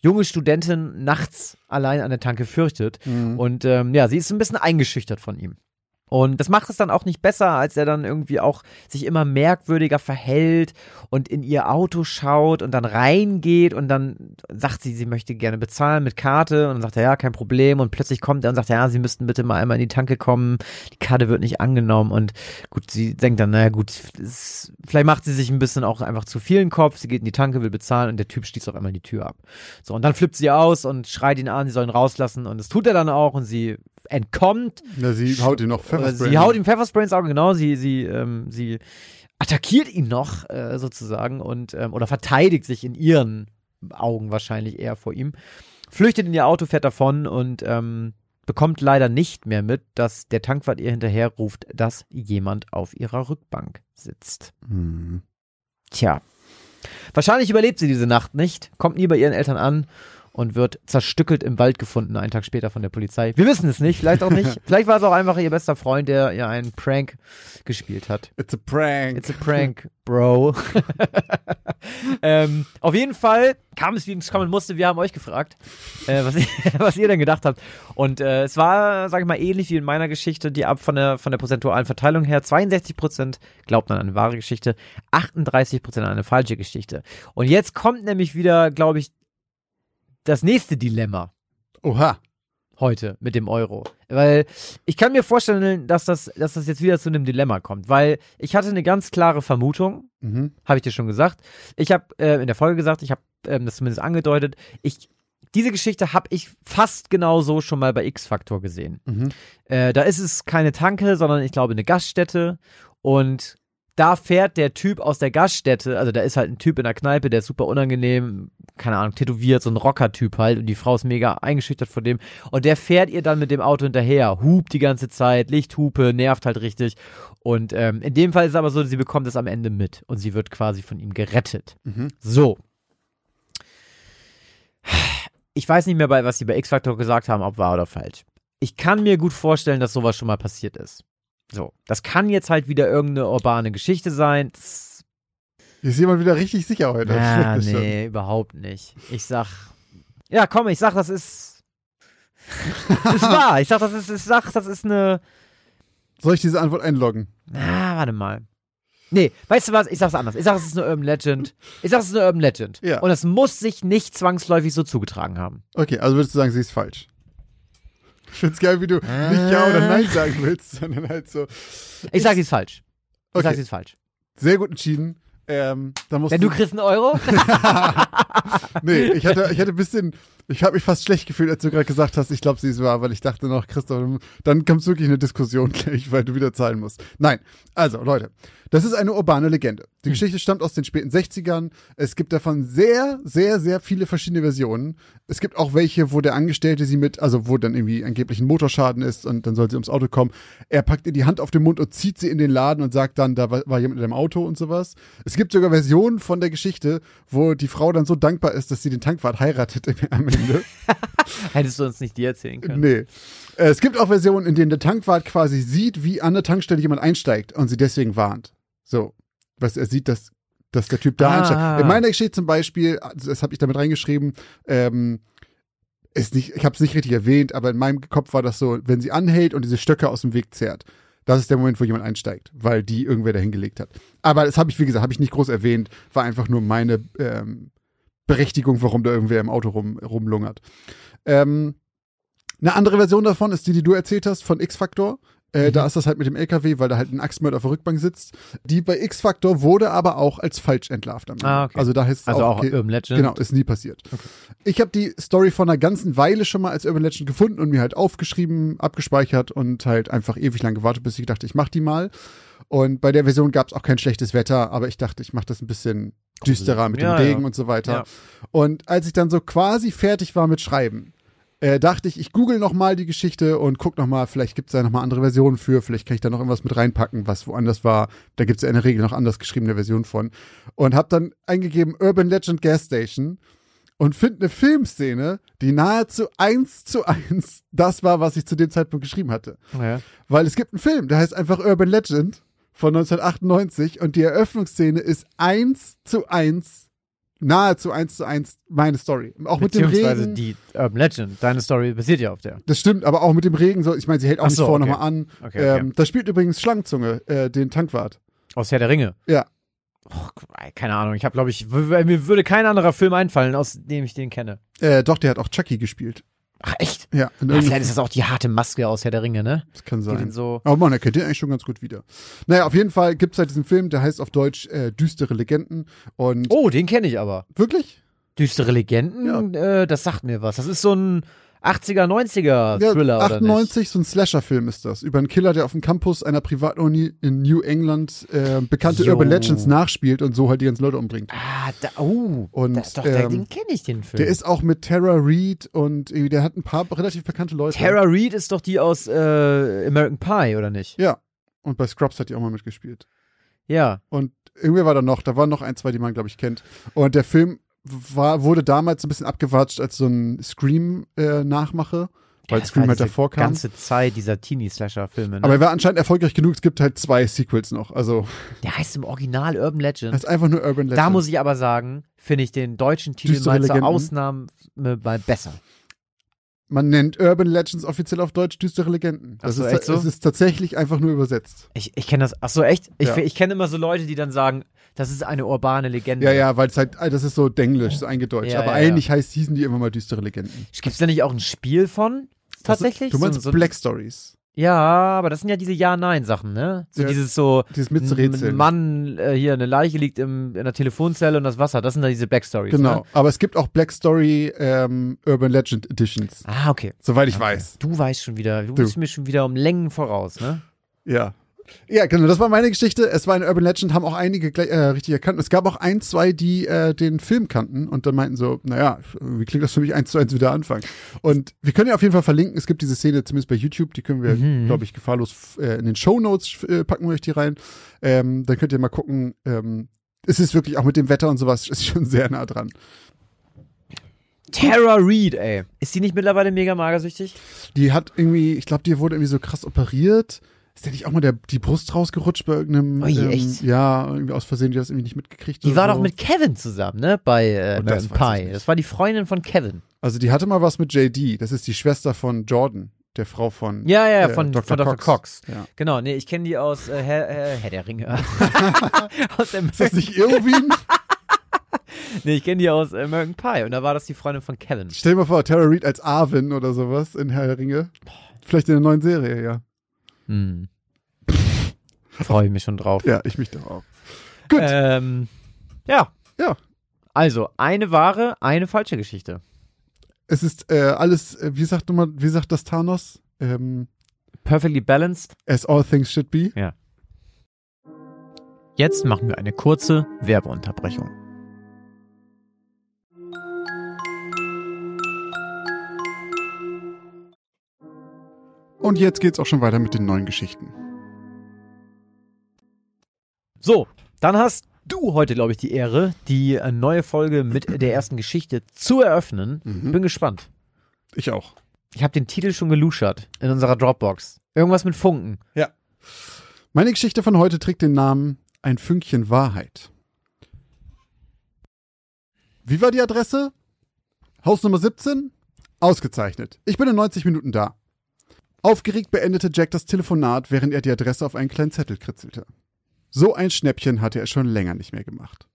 junge Studentin nachts allein an der Tanke fürchtet. Mhm. Und ähm, ja, sie ist ein bisschen eingeschüchtert von ihm. Und das macht es dann auch nicht besser, als er dann irgendwie auch sich immer merkwürdiger verhält und in ihr Auto schaut und dann reingeht und dann sagt sie, sie möchte gerne bezahlen mit Karte und dann sagt er, ja, kein Problem. Und plötzlich kommt er und sagt, ja, sie müssten bitte mal einmal in die Tanke kommen, die Karte wird nicht angenommen. Und gut, sie denkt dann, naja gut, es, vielleicht macht sie sich ein bisschen auch einfach zu viel in Kopf, sie geht in die Tanke, will bezahlen und der Typ schließt auf einmal die Tür ab. So, und dann flippt sie aus und schreit ihn an, sie sollen rauslassen. Und das tut er dann auch und sie entkommt. Ja, sie haut ihm noch Pfefferspray. Sie haut ihm Pfefferspray ins Auge, genau. Sie, sie, ähm, sie attackiert ihn noch äh, sozusagen und ähm, oder verteidigt sich in ihren Augen wahrscheinlich eher vor ihm. Flüchtet in ihr Auto, fährt davon und ähm, bekommt leider nicht mehr mit, dass der Tankwart ihr hinterher ruft, dass jemand auf ihrer Rückbank sitzt. Mhm. Tja. Wahrscheinlich überlebt sie diese Nacht nicht, kommt nie bei ihren Eltern an und wird zerstückelt im Wald gefunden, einen Tag später von der Polizei. Wir wissen es nicht, vielleicht auch nicht. [laughs] vielleicht war es auch einfach ihr bester Freund, der ihr einen Prank gespielt hat. It's a prank. It's a prank, bro. [laughs] ähm, auf jeden Fall kam es, wie es kommen musste. Wir haben euch gefragt, äh, was, ihr, [laughs] was ihr denn gedacht habt. Und äh, es war, sage ich mal, ähnlich wie in meiner Geschichte, die ab von der, von der prozentualen Verteilung her 62% glaubten an eine wahre Geschichte, 38% an eine falsche Geschichte. Und jetzt kommt nämlich wieder, glaube ich, das nächste Dilemma Oha. heute mit dem Euro. Weil ich kann mir vorstellen, dass das, dass das jetzt wieder zu einem Dilemma kommt. Weil ich hatte eine ganz klare Vermutung, Mhm. habe ich dir schon gesagt. Ich habe äh, in der Folge gesagt, ich habe ähm, das zumindest angedeutet. Ich, diese Geschichte habe ich fast genau so schon mal bei X-Factor gesehen. Mhm. Äh, da ist es keine Tanke, sondern ich glaube eine Gaststätte. Und da fährt der Typ aus der Gaststätte, also da ist halt ein Typ in der Kneipe, der ist super unangenehm, keine Ahnung, tätowiert, so ein Rocker-Typ halt. Und die Frau ist mega eingeschüchtert von dem. Und der fährt ihr dann mit dem Auto hinterher, hupt die ganze Zeit, Lichthupe, nervt halt richtig. Und ähm, in dem Fall ist es aber so, sie bekommt es am Ende mit. Und sie wird quasi von ihm gerettet. Mhm. So. Ich weiß nicht mehr, bei, was sie bei X-Factor gesagt haben, ob wahr oder falsch. Ich kann mir gut vorstellen, dass sowas schon mal passiert ist. So. Das kann jetzt halt wieder irgendeine urbane Geschichte sein. Das, Ist jemand wieder richtig sicher heute? Merk [laughs] das schon. nee, überhaupt nicht. Ich sag. Ja, komm, ich sag, das ist. Das [laughs] ist wahr. Ich sag, das ist, ich sag, das ist eine. Soll ich diese Antwort einloggen? Ah, warte mal. Nee, weißt du was? Ich sag's anders. Ich sag, es ist eine Urban Legend. Ich sag, es ist eine Urban Legend. Ja. Und es muss sich nicht zwangsläufig so zugetragen haben. Okay, also würdest du sagen, sie ist falsch. Ich find's geil, wie du nicht Ja oder Nein sagen willst, sondern halt so. Ich sag, sie ist falsch. Ich sag, Okay, sie ist falsch. sehr gut entschieden. Ähm, Wenn du kriegst einen Euro? [laughs] nee, ich hatte, ich hatte ein bisschen Ich habe mich fast schlecht gefühlt, als du gerade gesagt hast, ich glaube, sie ist wahr, weil ich dachte noch, Christoph, dann kommt wirklich eine Diskussion [laughs] gleich, weil du wieder zahlen musst. Nein, also Leute, das ist eine urbane Legende. Die hm. Geschichte stammt aus den späten 60ern. Es gibt davon sehr, sehr, sehr viele verschiedene Versionen. Es gibt auch welche, wo der Angestellte sie mit, also wo dann irgendwie angeblich ein Motorschaden ist und dann soll sie ums Auto kommen. Er packt ihr die Hand auf den Mund und zieht sie in den Laden und sagt dann, da war, jemand in dem Auto und sowas. Es gibt sogar Versionen von der Geschichte, wo die Frau dann so dankbar ist, dass sie den Tankwart heiratet am Ende. [laughs] Hättest du uns nicht die erzählen können? Nee. Äh, es gibt auch Versionen, in denen der Tankwart quasi sieht, wie an der Tankstelle jemand einsteigt und sie deswegen warnt. So. Was er sieht, dass, dass der Typ da ah. einsteigt. In meiner Geschichte zum Beispiel, das habe ich damit reingeschrieben, ähm, ist nicht, ich habe es nicht richtig erwähnt, aber in meinem Kopf war das so, wenn sie anhält und diese Stöcke aus dem Weg zerrt. Das ist der Moment, wo jemand einsteigt, weil die irgendwer dahin gelegt hat. Aber das habe ich, wie gesagt, habe ich nicht groß erwähnt, war einfach nur meine ähm, Berechtigung, warum da irgendwer im Auto rum, rumlungert. Ähm, eine andere Version davon ist die, die du erzählt hast, von X-Factor. Äh, mhm. Da ist das halt mit dem LKW, weil da halt ein Axtmörder auf der Rückbank sitzt. Die bei X-Factor wurde aber auch als falsch entlarvt. Ah, okay. Also da heißt es also auch, auch Urban Legend. Genau, ist nie passiert. Okay. Ich habe die Story von einer ganzen Weile schon mal als Urban Legend gefunden und mir halt aufgeschrieben, abgespeichert und halt einfach ewig lang gewartet, bis ich dachte, ich mach die mal. Und bei der Version gab es auch kein schlechtes Wetter, aber ich dachte, ich mache das ein bisschen düsterer mit ja, dem Regen ja. und so weiter. Ja. Und als ich dann so quasi fertig war mit Schreiben, äh, dachte ich, ich google noch mal die Geschichte und guck noch mal, vielleicht gibt es da noch mal andere Versionen für, vielleicht kann ich da noch irgendwas mit reinpacken, was woanders war. Da gibt es ja in der Regel noch anders geschriebene Versionen von. Und habe dann eingegeben Urban Legend Gas Station und finde eine Filmszene, die nahezu eins zu eins das war, was ich zu dem Zeitpunkt geschrieben hatte. Ja. Weil es gibt einen Film, der heißt einfach Urban Legend von 1998 und die Eröffnungsszene ist eins zu eins nahezu eins zu eins meine Story. Auch mit dem Regen. die Urban Legend, deine Story basiert ja auf der. Das stimmt, aber auch mit dem Regen, so, ich meine, sie hält auch so, nicht vor okay. nochmal an. Okay, okay. Ähm, da spielt übrigens Schlangenzunge, äh, den Tankwart. Aus Herr der Ringe? Ja. Oh, keine Ahnung, ich habe, glaube ich, mir würde kein anderer Film einfallen, aus dem ich den kenne. Äh, doch, der hat auch Chucky gespielt. Ach, echt? Ja. ja vielleicht ist das auch die harte Maske aus Herr der Ringe, ne? Das kann sein. So Aber man erkennt den eigentlich schon ganz gut wieder. Naja, auf jeden Fall gibt es halt diesen Film, der heißt auf Deutsch äh, Düstere Legenden. Und oh, den kenne ich aber. Wirklich? Düstere Legenden? Ja. Äh, das sagt mir was. Das ist so ein 80er, 90er Thriller, ja, 98, so ein Slasher-Film ist das. Über einen Killer, der auf dem Campus einer Privatuni in New England äh, bekannte jo. Urban Legends nachspielt und so halt die ganzen Leute umbringt. Ah, da, oh, und, das ist doch, ähm, den kenne ich, den Film. Der ist auch mit Tara Reid und der hat ein paar relativ bekannte Leute. Tara Reid ist doch die aus äh, American Pie, oder nicht? Ja. Und bei Scrubs hat die auch mal mitgespielt. Ja. Und irgendwie war da noch, da waren noch ein, zwei, die man, glaube ich, kennt. Und der Film war, wurde damals ein bisschen abgewatscht als so ein Scream-Nachmache. Äh, weil ja, Scream halt davor kam. Die ganze Zeit dieser Teenie-Slasher-Filme. Ne? Aber er war anscheinend erfolgreich genug. Es gibt halt zwei Sequels noch. Also. Der heißt im Original Urban Legend. Das ist einfach nur Urban Legend. Da muss ich aber sagen, finde ich den deutschen Titel mal zur Ausnahme mal besser. Man nennt Urban Legends offiziell auf Deutsch düstere Legenden. Das so, ist, echt so? Es ist tatsächlich einfach nur übersetzt. Ich, ich kenne das. Ach so, echt? Ich, ja. ich kenne immer so Leute, die dann sagen, das ist eine urbane Legende. Ja, ja, weil es halt, das ist so denglisch, so eingedeutscht. Ja, Aber ja, eigentlich heißt, hießen die immer mal düstere Legenden. Gibt es da nicht auch ein Spiel von? Tatsächlich? du meinst so, so Black Stories. Ja, aber das sind ja diese Ja-Nein-Sachen, ne? So ja, dieses so, dieses Mitzurätseln. Ein Mann, äh, hier, eine Leiche liegt im, in der Telefonzelle und das Wasser, das sind da diese Black Stories. Genau, ne? aber es gibt auch Black Story ähm, Urban Legend Editions. Ah, okay. Soweit ich okay. weiß. Du weißt schon wieder, du, du bist mir schon wieder um Längen voraus, ne? Ja. Ja, genau, das war meine Geschichte. Es war eine Urban Legend, haben auch einige äh, richtig erkannt. Es gab auch ein, zwei, die äh, den Film kannten und dann meinten so, naja, wie klingt das für mich eins zu eins wieder anfangen? Und wir können ja auf jeden Fall verlinken, es gibt diese Szene zumindest bei YouTube, die können wir, mhm. glaube ich, gefahrlos äh, in den Show Notes äh, packen wir euch die rein. Ähm, dann könnt ihr mal gucken. Ähm, es ist wirklich auch mit dem Wetter und sowas, [laughs] ist schon sehr nah dran. Tara Reid, ey. Ist die nicht mittlerweile mega magersüchtig? Die hat irgendwie, ich glaube, die wurde irgendwie so krass operiert ist der nicht auch mal der, die Brust rausgerutscht bei irgendeinem. Oh, ähm, echt? Ja, irgendwie aus Versehen, die das irgendwie nicht mitgekriegt Die war so. doch mit Kevin zusammen, ne? Bei äh, oh, das Pie. Das war die Freundin von Kevin. Also die hatte mal was mit JD. Das ist die Schwester von Jordan, der Frau von. Ja, ja, äh, von, Dr. von Dr. Cox. Cox. Ja. Genau, nee, ich kenne die aus äh, Herr, äh, Herr der Ringe. [laughs] aus ist das nicht Irwin? [laughs] nee, ich kenne die aus American Pie und da war das die Freundin von Kevin. Stell dir mal vor, Tara Reid als Arwen oder sowas in Herr der Ringe. Vielleicht in der neuen Serie, ja. Hm. [laughs] Freue ich mich schon drauf. Ja, ich mich auch. Gut. Ähm, ja. Ja. Also, eine wahre, eine falsche Geschichte. Es ist äh, alles, äh, wie sagt nochmal, wie sagt das Thanos? Ähm, Perfectly balanced. As all things should be. Ja. Jetzt machen wir eine kurze Werbeunterbrechung. Und jetzt geht's auch schon weiter mit den neuen Geschichten. So, dann hast du heute, glaube ich, die Ehre, die äh, neue Folge mit der ersten Geschichte zu eröffnen. Mhm. Bin gespannt. Ich auch. Ich habe den Titel schon geluschert in unserer Dropbox. Irgendwas mit Funken. Ja. Meine Geschichte von heute trägt den Namen Ein Fünkchen Wahrheit. Wie war die Adresse? Haus Nummer 17? Ausgezeichnet. Ich bin in 90 Minuten da. Aufgeregt beendete Jack das Telefonat, während er die Adresse auf einen kleinen Zettel kritzelte. So ein Schnäppchen hatte er schon länger nicht mehr gemacht.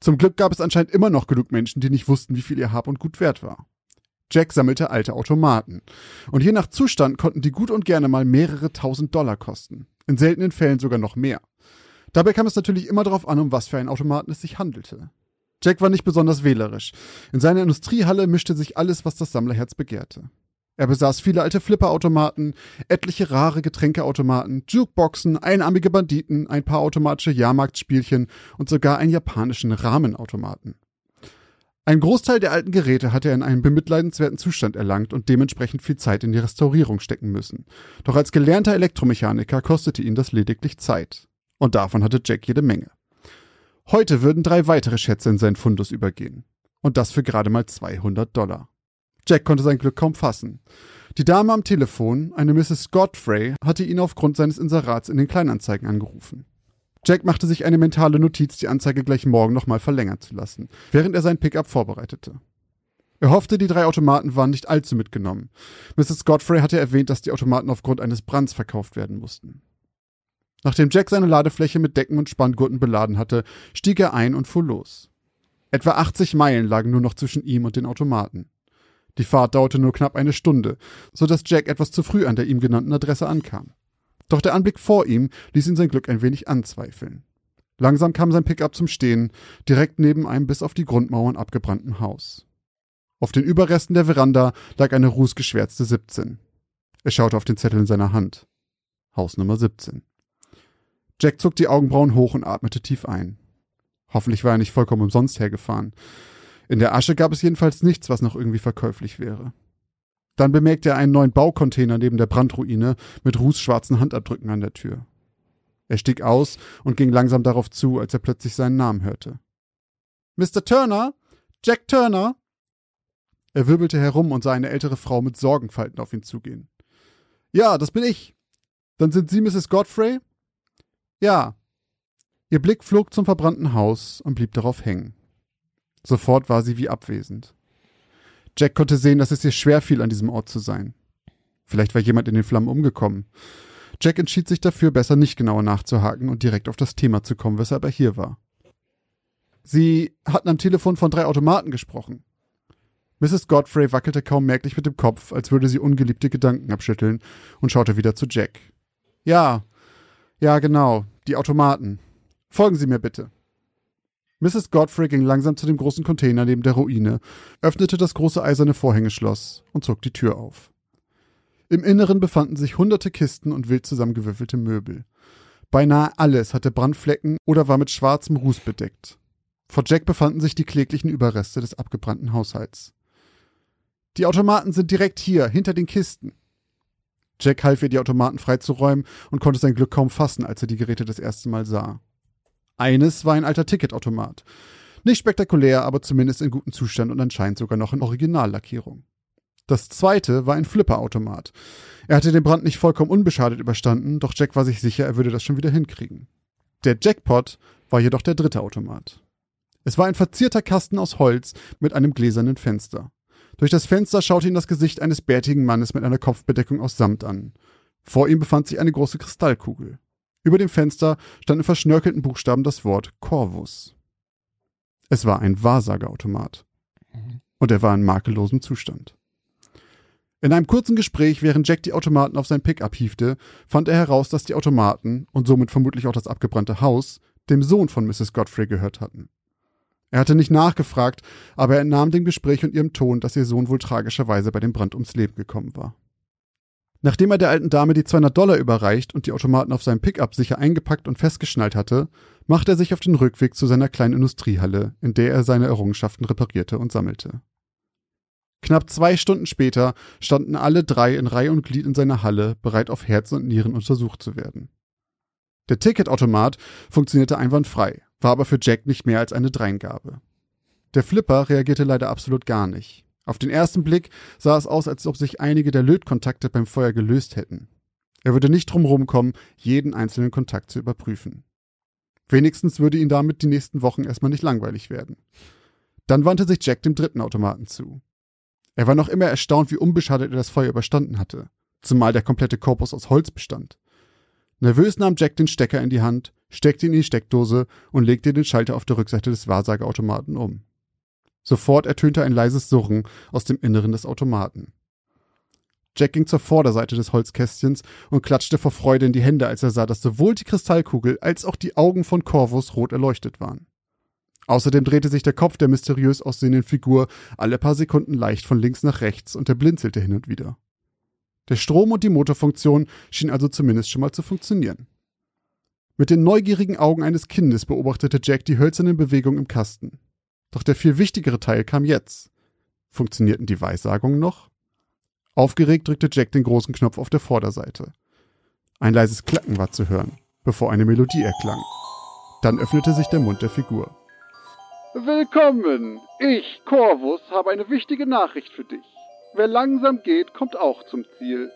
Zum Glück gab es anscheinend immer noch genug Menschen, die nicht wussten, wie viel ihr Hab und Gut wert war. Jack sammelte alte Automaten. Und je nach Zustand konnten die gut und gerne mal mehrere tausend Dollar kosten. In seltenen Fällen sogar noch mehr. Dabei kam es natürlich immer darauf an, um was für einen Automaten es sich handelte. Jack war nicht besonders wählerisch. In seiner Industriehalle mischte sich alles, was das Sammlerherz begehrte. Er besaß viele alte Flipperautomaten, etliche rare Getränkeautomaten, Jukeboxen, einarmige Banditen, ein paar automatische Jahrmarktspielchen und sogar einen japanischen Rahmenautomaten. Ein Großteil der alten Geräte hatte er in einem bemitleidenswerten Zustand erlangt und dementsprechend viel Zeit in die Restaurierung stecken müssen. Doch als gelernter Elektromechaniker kostete ihn das lediglich Zeit. Und davon hatte Jack jede Menge. Heute würden drei weitere Schätze in seinen Fundus übergehen. Und das für gerade mal 200 Dollar. Jack konnte sein Glück kaum fassen. Die Dame am Telefon, eine Mrs. Godfrey, hatte ihn aufgrund seines Inserats in den Kleinanzeigen angerufen. Jack machte sich eine mentale Notiz, die Anzeige gleich morgen nochmal verlängern zu lassen, während er sein Pickup vorbereitete. Er hoffte, die drei Automaten waren nicht allzu mitgenommen. Mrs. Godfrey hatte erwähnt, dass die Automaten aufgrund eines Brands verkauft werden mussten. Nachdem Jack seine Ladefläche mit Decken und Spanngurten beladen hatte, stieg er ein und fuhr los. Etwa 80 Meilen lagen nur noch zwischen ihm und den Automaten. Die Fahrt dauerte nur knapp eine Stunde, so dass Jack etwas zu früh an der ihm genannten Adresse ankam. Doch der Anblick vor ihm ließ ihn sein Glück ein wenig anzweifeln. Langsam kam sein Pickup zum Stehen, direkt neben einem bis auf die Grundmauern abgebrannten Haus. Auf den Überresten der Veranda lag eine rußgeschwärzte 17. Er schaute auf den Zettel in seiner Hand. Haus Nummer 17. Jack zog die Augenbrauen hoch und atmete tief ein. Hoffentlich war er nicht vollkommen umsonst hergefahren. In der Asche gab es jedenfalls nichts, was noch irgendwie verkäuflich wäre. Dann bemerkte er einen neuen Baucontainer neben der Brandruine mit rußschwarzen Handabdrücken an der Tür. Er stieg aus und ging langsam darauf zu, als er plötzlich seinen Namen hörte. Mr. Turner? Jack Turner? Er wirbelte herum und sah eine ältere Frau mit Sorgenfalten auf ihn zugehen. Ja, das bin ich. Dann sind Sie Mrs. Godfrey? Ja. Ihr Blick flog zum verbrannten Haus und blieb darauf hängen. Sofort war sie wie abwesend. Jack konnte sehen, dass es ihr schwer fiel, an diesem Ort zu sein. Vielleicht war jemand in den Flammen umgekommen. Jack entschied sich dafür, besser nicht genauer nachzuhaken und direkt auf das Thema zu kommen, weshalb er hier war. Sie hatten am Telefon von drei Automaten gesprochen. Mrs. Godfrey wackelte kaum merklich mit dem Kopf, als würde sie ungeliebte Gedanken abschütteln, und schaute wieder zu Jack. Ja, ja, genau, die Automaten. Folgen Sie mir bitte. Mrs. Godfrey ging langsam zu dem großen Container neben der Ruine, öffnete das große eiserne Vorhängeschloss und zog die Tür auf. Im Inneren befanden sich hunderte Kisten und wild zusammengewürfelte Möbel. Beinahe alles hatte Brandflecken oder war mit schwarzem Ruß bedeckt. Vor Jack befanden sich die kläglichen Überreste des abgebrannten Haushalts. Die Automaten sind direkt hier, hinter den Kisten. Jack half ihr, die Automaten freizuräumen und konnte sein Glück kaum fassen, als er die Geräte das erste Mal sah. Eines war ein alter Ticketautomat. Nicht spektakulär, aber zumindest in gutem Zustand und anscheinend sogar noch in Originallackierung. Das zweite war ein Flipperautomat. Er hatte den Brand nicht vollkommen unbeschadet überstanden, doch Jack war sich sicher, er würde das schon wieder hinkriegen. Der Jackpot war jedoch der dritte Automat. Es war ein verzierter Kasten aus Holz mit einem gläsernen Fenster. Durch das Fenster schaute ihn das Gesicht eines bärtigen Mannes mit einer Kopfbedeckung aus Samt an. Vor ihm befand sich eine große Kristallkugel. Über dem Fenster stand in verschnörkelten Buchstaben das Wort Corvus. Es war ein Wahrsageautomat. Und er war in makellosem Zustand. In einem kurzen Gespräch, während Jack die Automaten auf sein Pickup hiefte, fand er heraus, dass die Automaten und somit vermutlich auch das abgebrannte Haus dem Sohn von Mrs. Godfrey gehört hatten. Er hatte nicht nachgefragt, aber er entnahm dem Gespräch und ihrem Ton, dass ihr Sohn wohl tragischerweise bei dem Brand ums Leben gekommen war. Nachdem er der alten Dame die 200 Dollar überreicht und die Automaten auf seinem Pickup sicher eingepackt und festgeschnallt hatte, machte er sich auf den Rückweg zu seiner kleinen Industriehalle, in der er seine Errungenschaften reparierte und sammelte. Knapp zwei Stunden später standen alle drei in Reihe und Glied in seiner Halle, bereit auf Herz und Nieren untersucht zu werden. Der Ticketautomat funktionierte einwandfrei, war aber für Jack nicht mehr als eine Dreingabe. Der Flipper reagierte leider absolut gar nicht. Auf den ersten Blick sah es aus, als ob sich einige der Lötkontakte beim Feuer gelöst hätten. Er würde nicht drumherum kommen, jeden einzelnen Kontakt zu überprüfen. Wenigstens würde ihn damit die nächsten Wochen erstmal nicht langweilig werden. Dann wandte sich Jack dem dritten Automaten zu. Er war noch immer erstaunt, wie unbeschadet er das Feuer überstanden hatte, zumal der komplette Korpus aus Holz bestand. Nervös nahm Jack den Stecker in die Hand, steckte ihn in die Steckdose und legte den Schalter auf der Rückseite des Wahrsageautomaten um. Sofort ertönte ein leises Surren aus dem Inneren des Automaten. Jack ging zur Vorderseite des Holzkästchens und klatschte vor Freude in die Hände, als er sah, dass sowohl die Kristallkugel als auch die Augen von Corvus rot erleuchtet waren. Außerdem drehte sich der Kopf der mysteriös aussehenden Figur alle paar Sekunden leicht von links nach rechts und er blinzelte hin und wieder. Der Strom und die Motorfunktion schien also zumindest schon mal zu funktionieren. Mit den neugierigen Augen eines Kindes beobachtete Jack die hölzernen Bewegungen im Kasten. Doch der viel wichtigere Teil kam jetzt. Funktionierten die Weissagungen noch? Aufgeregt drückte Jack den großen Knopf auf der Vorderseite. Ein leises Klacken war zu hören, bevor eine Melodie erklang. Dann öffnete sich der Mund der Figur. Willkommen! Ich, Corvus, habe eine wichtige Nachricht für dich. Wer langsam geht, kommt auch zum Ziel.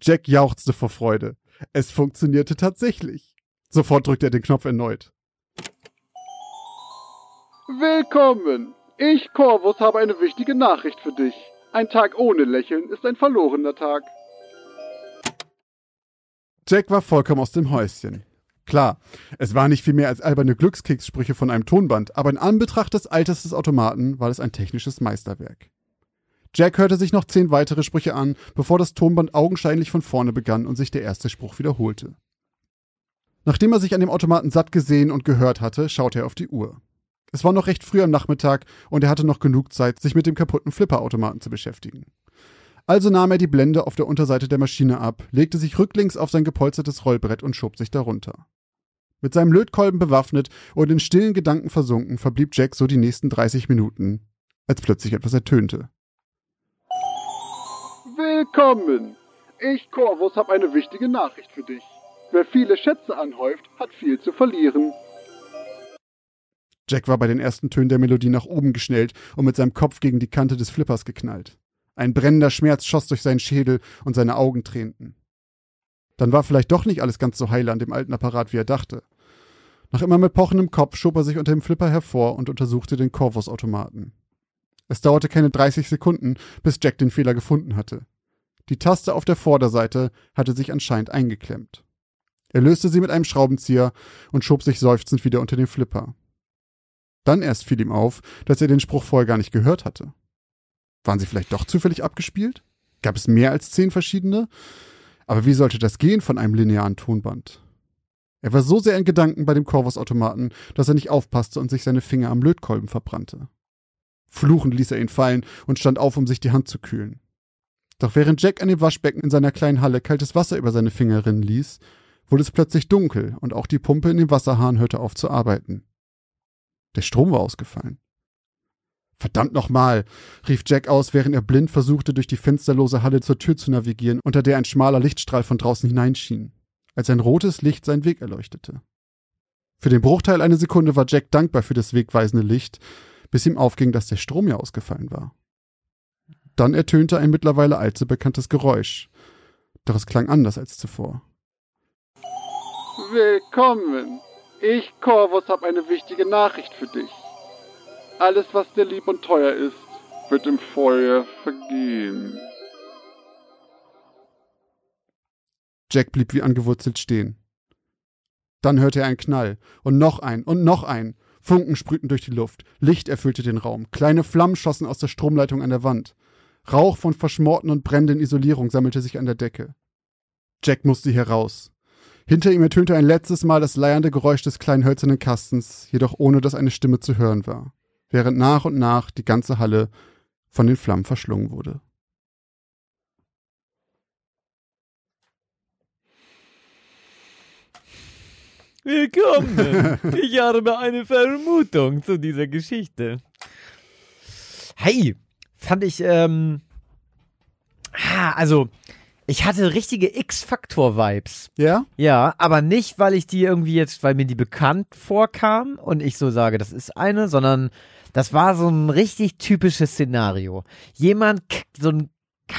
Jack jauchzte vor Freude. Es funktionierte tatsächlich. Sofort drückte er den Knopf erneut. Willkommen! Ich, Corvus, habe eine wichtige Nachricht für dich. Ein Tag ohne Lächeln ist ein verlorener Tag. Jack war vollkommen aus dem Häuschen. Klar, es war nicht viel mehr als alberne Glückskekssprüche von einem Tonband, aber in Anbetracht des Alters des Automaten war es ein technisches Meisterwerk. Jack hörte sich noch zehn weitere Sprüche an, bevor das Tonband augenscheinlich von vorne begann und sich der erste Spruch wiederholte. Nachdem er sich an dem Automaten satt gesehen und gehört hatte, schaute er auf die Uhr. Es war noch recht früh am Nachmittag und er hatte noch genug Zeit, sich mit dem kaputten Flipperautomaten zu beschäftigen. Also nahm er die Blende auf der Unterseite der Maschine ab, legte sich rücklings auf sein gepolstertes Rollbrett und schob sich darunter. Mit seinem Lötkolben bewaffnet und in stillen Gedanken versunken, verblieb Jack so die nächsten 30 Minuten, als plötzlich etwas ertönte. Willkommen! Ich, Corvus, habe eine wichtige Nachricht für dich. Wer viele Schätze anhäuft, hat viel zu verlieren. Jack war bei den ersten Tönen der Melodie nach oben geschnellt und mit seinem Kopf gegen die Kante des Flippers geknallt. Ein brennender Schmerz schoss durch seinen Schädel und seine Augen tränten. Dann war vielleicht doch nicht alles ganz so heile an dem alten Apparat, wie er dachte. Noch immer mit pochendem Kopf schob er sich unter dem Flipper hervor und untersuchte den Corvus-Automaten. Es dauerte keine 30 Sekunden, bis Jack den Fehler gefunden hatte. Die Taste auf der Vorderseite hatte sich anscheinend eingeklemmt. Er löste sie mit einem Schraubenzieher und schob sich seufzend wieder unter den Flipper. Dann erst fiel ihm auf, dass er den Spruch vorher gar nicht gehört hatte. Waren sie vielleicht doch zufällig abgespielt? Gab es mehr als zehn verschiedene? Aber wie sollte das gehen von einem linearen Tonband? Er war so sehr in Gedanken bei dem Corvus-Automaten, dass er nicht aufpasste und sich seine Finger am Lötkolben verbrannte. Fluchend ließ er ihn fallen und stand auf, um sich die Hand zu kühlen. Doch während Jack an dem Waschbecken in seiner kleinen Halle kaltes Wasser über seine Finger rinnen ließ, wurde es plötzlich dunkel und auch die Pumpe in dem Wasserhahn hörte auf zu arbeiten. Der Strom war ausgefallen. Verdammt nochmal, rief Jack aus, während er blind versuchte, durch die fensterlose Halle zur Tür zu navigieren, unter der ein schmaler Lichtstrahl von draußen hineinschien, als ein rotes Licht seinen Weg erleuchtete. Für den Bruchteil einer Sekunde war Jack dankbar für das wegweisende Licht, bis ihm aufging, dass der Strom ja ausgefallen war. Dann ertönte ein mittlerweile allzu bekanntes Geräusch. Doch es klang anders als zuvor. Willkommen, ich, Corvus, habe eine wichtige Nachricht für dich. Alles, was dir lieb und teuer ist, wird im Feuer vergehen. Jack blieb wie angewurzelt stehen. Dann hörte er einen Knall und noch einen und noch einen. Funken sprühten durch die Luft, Licht erfüllte den Raum, kleine Flammen schossen aus der Stromleitung an der Wand. Rauch von verschmorten und brennenden Isolierung sammelte sich an der Decke. Jack musste hier raus. Hinter ihm ertönte ein letztes Mal das leiernde Geräusch des kleinen hölzernen Kastens, jedoch ohne dass eine Stimme zu hören war, während nach und nach die ganze Halle von den Flammen verschlungen wurde. Willkommen. [laughs] Ich habe eine Vermutung zu dieser Geschichte. Hey, fand ich, ähm, also, ich hatte richtige X-Faktor-Vibes. Ja? Ja, aber nicht, weil ich die irgendwie jetzt, weil mir die bekannt vorkam und ich so sage, das ist eine, sondern das war so ein richtig typisches Szenario. Jemand, so ein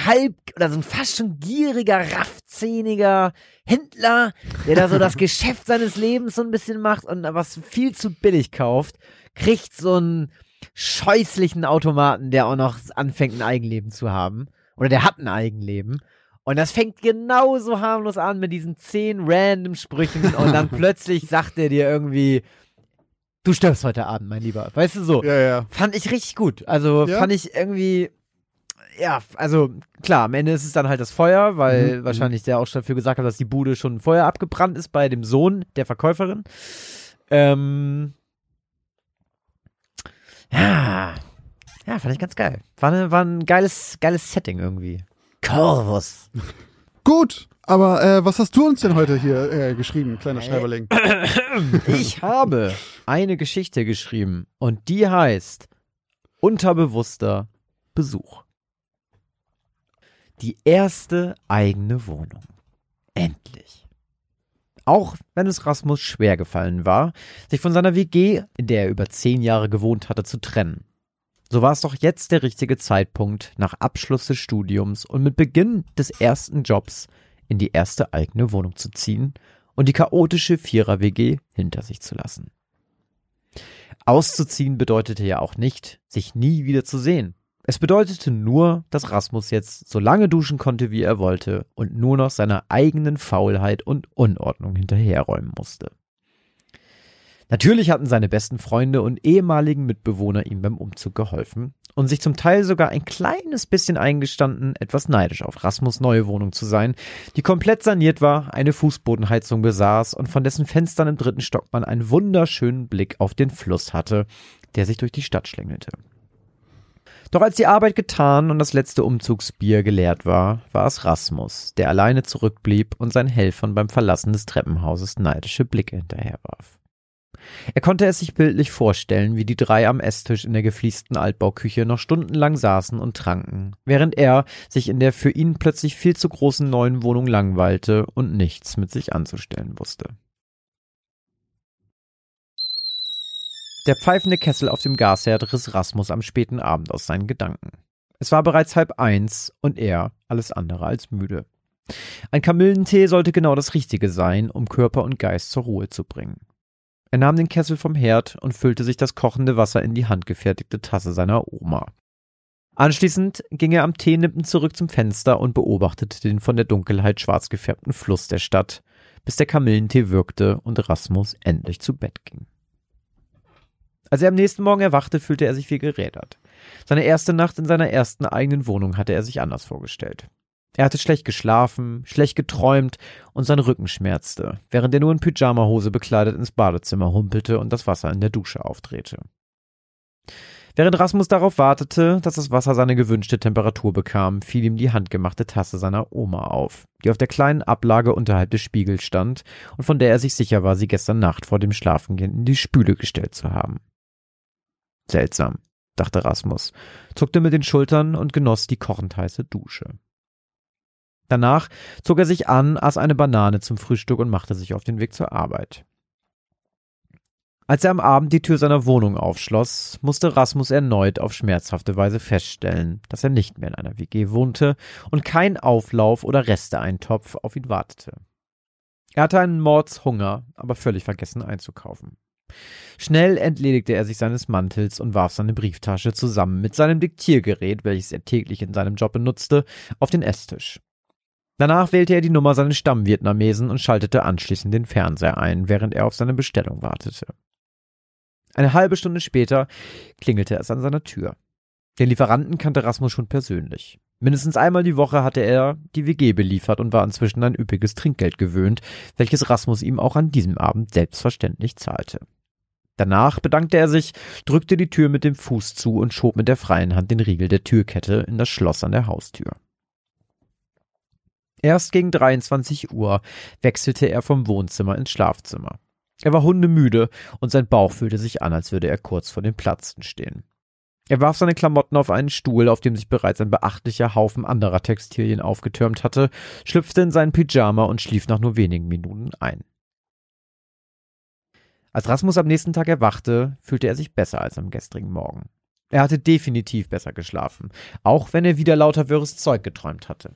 halb oder so ein fast schon gieriger, raffzähniger Händler, der da so das [laughs] Geschäft seines Lebens so ein bisschen macht und was viel zu billig kauft, kriegt so einen scheußlichen Automaten, der auch noch anfängt, ein Eigenleben zu haben. Oder der hat ein Eigenleben. Und das fängt genauso harmlos an mit diesen zehn random Sprüchen und dann [laughs] plötzlich sagt er dir irgendwie, du stirbst heute Abend, mein Lieber. Weißt du so? Ja, ja. Fand ich richtig gut. Also Ja? fand ich irgendwie, ja, also klar, am Ende ist es dann halt das Feuer, weil Mhm, wahrscheinlich der auch schon dafür gesagt hat, dass die Bude schon Feuer abgebrannt ist bei dem Sohn der Verkäuferin. Ähm, ja, ja, fand ich ganz geil. War, ne, war ein geiles, geiles Setting irgendwie. Corvus. Gut, aber äh, was hast du uns denn heute hier äh, geschrieben, kleiner Äh, Schreiberling? [coughs] Ich habe eine Geschichte geschrieben und die heißt Unterbewusster Besuch. Die erste eigene Wohnung. Endlich. Auch wenn es Rasmus schwer gefallen war, sich von seiner WG, in der er über zehn Jahre gewohnt hatte, zu trennen. So war es doch jetzt der richtige Zeitpunkt, nach Abschluss des Studiums und mit Beginn des ersten Jobs in die erste eigene Wohnung zu ziehen und die chaotische Vierer-WG hinter sich zu lassen. Auszuziehen bedeutete ja auch nicht, sich nie wieder zu sehen. Es bedeutete nur, dass Rasmus jetzt so lange duschen konnte, wie er wollte und nur noch seiner eigenen Faulheit und Unordnung hinterherräumen musste. Natürlich hatten seine besten Freunde und ehemaligen Mitbewohner ihm beim Umzug geholfen und sich zum Teil sogar ein kleines bisschen eingestanden, etwas neidisch auf Rasmus neue Wohnung zu sein, die komplett saniert war, eine Fußbodenheizung besaß und von dessen Fenstern im dritten Stock man einen wunderschönen Blick auf den Fluss hatte, der sich durch die Stadt schlängelte. Doch als die Arbeit getan und das letzte Umzugsbier geleert war, war es Rasmus, der alleine zurückblieb und seinen Helfern beim Verlassen des Treppenhauses neidische Blicke hinterherwarf. Er konnte es sich bildlich vorstellen, wie die drei am Esstisch in der gefliesten Altbauküche noch stundenlang saßen und tranken, während er sich in der für ihn plötzlich viel zu großen neuen Wohnung langweilte und nichts mit sich anzustellen wusste. Der pfeifende Kessel auf dem Gasherd riss Rasmus am späten Abend aus seinen Gedanken. Es war bereits halb eins und er alles andere als müde. Ein Kamillentee sollte genau das Richtige sein, um Körper und Geist zur Ruhe zu bringen. Er nahm den Kessel vom Herd und füllte sich das kochende Wasser in die handgefertigte Tasse seiner Oma. Anschließend ging er am Teenippen zurück zum Fenster und beobachtete den von der Dunkelheit schwarz gefärbten Fluss der Stadt, bis der Kamillentee wirkte und Rasmus endlich zu Bett ging. Als er am nächsten Morgen erwachte, fühlte er sich wie gerädert. Seine erste Nacht in seiner ersten eigenen Wohnung hatte er sich anders vorgestellt. Er hatte schlecht geschlafen, schlecht geträumt und sein Rücken schmerzte, während er nur in Pyjamahose bekleidet ins Badezimmer humpelte und das Wasser in der Dusche aufdrehte. Während Rasmus darauf wartete, dass das Wasser seine gewünschte Temperatur bekam, fiel ihm die handgemachte Tasse seiner Oma auf, die auf der kleinen Ablage unterhalb des Spiegels stand und von der er sich sicher war, sie gestern Nacht vor dem Schlafengehen in die Spüle gestellt zu haben. Seltsam, dachte Rasmus, zuckte mit den Schultern und genoss die kochend heiße Dusche. Danach zog er sich an, aß eine Banane zum Frühstück und machte sich auf den Weg zur Arbeit. Als er am Abend die Tür seiner Wohnung aufschloss, musste Rasmus erneut auf schmerzhafte Weise feststellen, dass er nicht mehr in einer WG wohnte und kein Auflauf oder Resteeintopf auf ihn wartete. Er hatte einen Mordshunger, aber völlig vergessen einzukaufen. Schnell entledigte er sich seines Mantels und warf seine Brieftasche zusammen mit seinem Diktiergerät, welches er täglich in seinem Job benutzte, auf den Esstisch. Danach wählte er die Nummer seines Stammvietnamesen und schaltete anschließend den Fernseher ein, während er auf seine Bestellung wartete. Eine halbe Stunde später klingelte es an seiner Tür. Den Lieferanten kannte Rasmus schon persönlich. Mindestens einmal die Woche hatte er die WG beliefert und war inzwischen ein üppiges Trinkgeld gewöhnt, welches Rasmus ihm auch an diesem Abend selbstverständlich zahlte. Danach bedankte er sich, drückte die Tür mit dem Fuß zu und schob mit der freien Hand den Riegel der Türkette in das Schloss an der Haustür. Erst gegen 23 Uhr wechselte er vom Wohnzimmer ins Schlafzimmer. Er war hundemüde und sein Bauch fühlte sich an, als würde er kurz vor dem Platzen stehen. Er warf seine Klamotten auf einen Stuhl, auf dem sich bereits ein beachtlicher Haufen anderer Textilien aufgetürmt hatte, schlüpfte in seinen Pyjama und schlief nach nur wenigen Minuten ein. Als Rasmus am nächsten Tag erwachte, fühlte er sich besser als am gestrigen Morgen. Er hatte definitiv besser geschlafen, auch wenn er wieder lauter wirres Zeug geträumt hatte.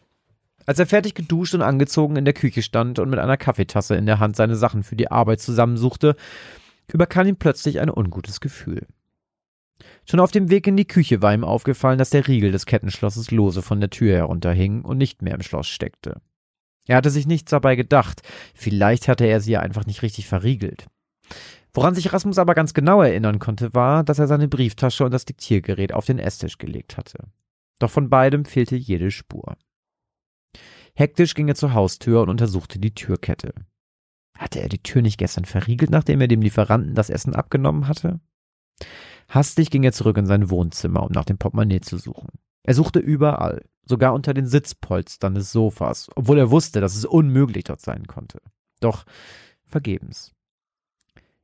Als er fertig geduscht und angezogen in der Küche stand und mit einer Kaffeetasse in der Hand seine Sachen für die Arbeit zusammensuchte, überkam ihm plötzlich ein ungutes Gefühl. Schon auf dem Weg in die Küche war ihm aufgefallen, dass der Riegel des Kettenschlosses lose von der Tür herunterhing und nicht mehr im Schloss steckte. Er hatte sich nichts dabei gedacht, vielleicht hatte er sie ja einfach nicht richtig verriegelt. Woran sich Rasmus aber ganz genau erinnern konnte, war, dass er seine Brieftasche und das Diktiergerät auf den Esstisch gelegt hatte. Doch von beidem fehlte jede Spur. Hektisch ging er zur Haustür und untersuchte die Türkette. Hatte er die Tür nicht gestern verriegelt, nachdem er dem Lieferanten das Essen abgenommen hatte? Hastig ging er zurück in sein Wohnzimmer, um nach dem Portemonnaie zu suchen. Er suchte überall, sogar unter den Sitzpolstern des Sofas, obwohl er wusste, dass es unmöglich dort sein konnte. Doch vergebens.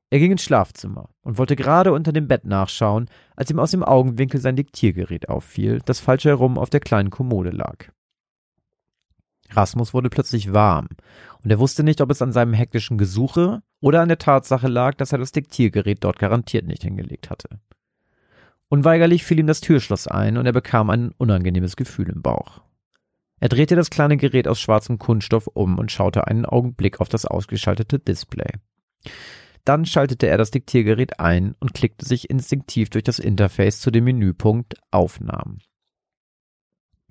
Er ging ins Schlafzimmer und wollte gerade unter dem Bett nachschauen, als ihm aus dem Augenwinkel sein Diktiergerät auffiel, das falsch herum auf der kleinen Kommode lag. Rasmus wurde plötzlich warm, und er wusste nicht, ob es an seinem hektischen Gesuche oder an der Tatsache lag, dass er das Diktiergerät dort garantiert nicht hingelegt hatte. Unweigerlich fiel ihm das Türschloss ein und er bekam ein unangenehmes Gefühl im Bauch. Er drehte das kleine Gerät aus schwarzem Kunststoff um und schaute einen Augenblick auf das ausgeschaltete Display. Dann schaltete er das Diktiergerät ein und klickte sich instinktiv durch das Interface zu dem Menüpunkt Aufnahmen.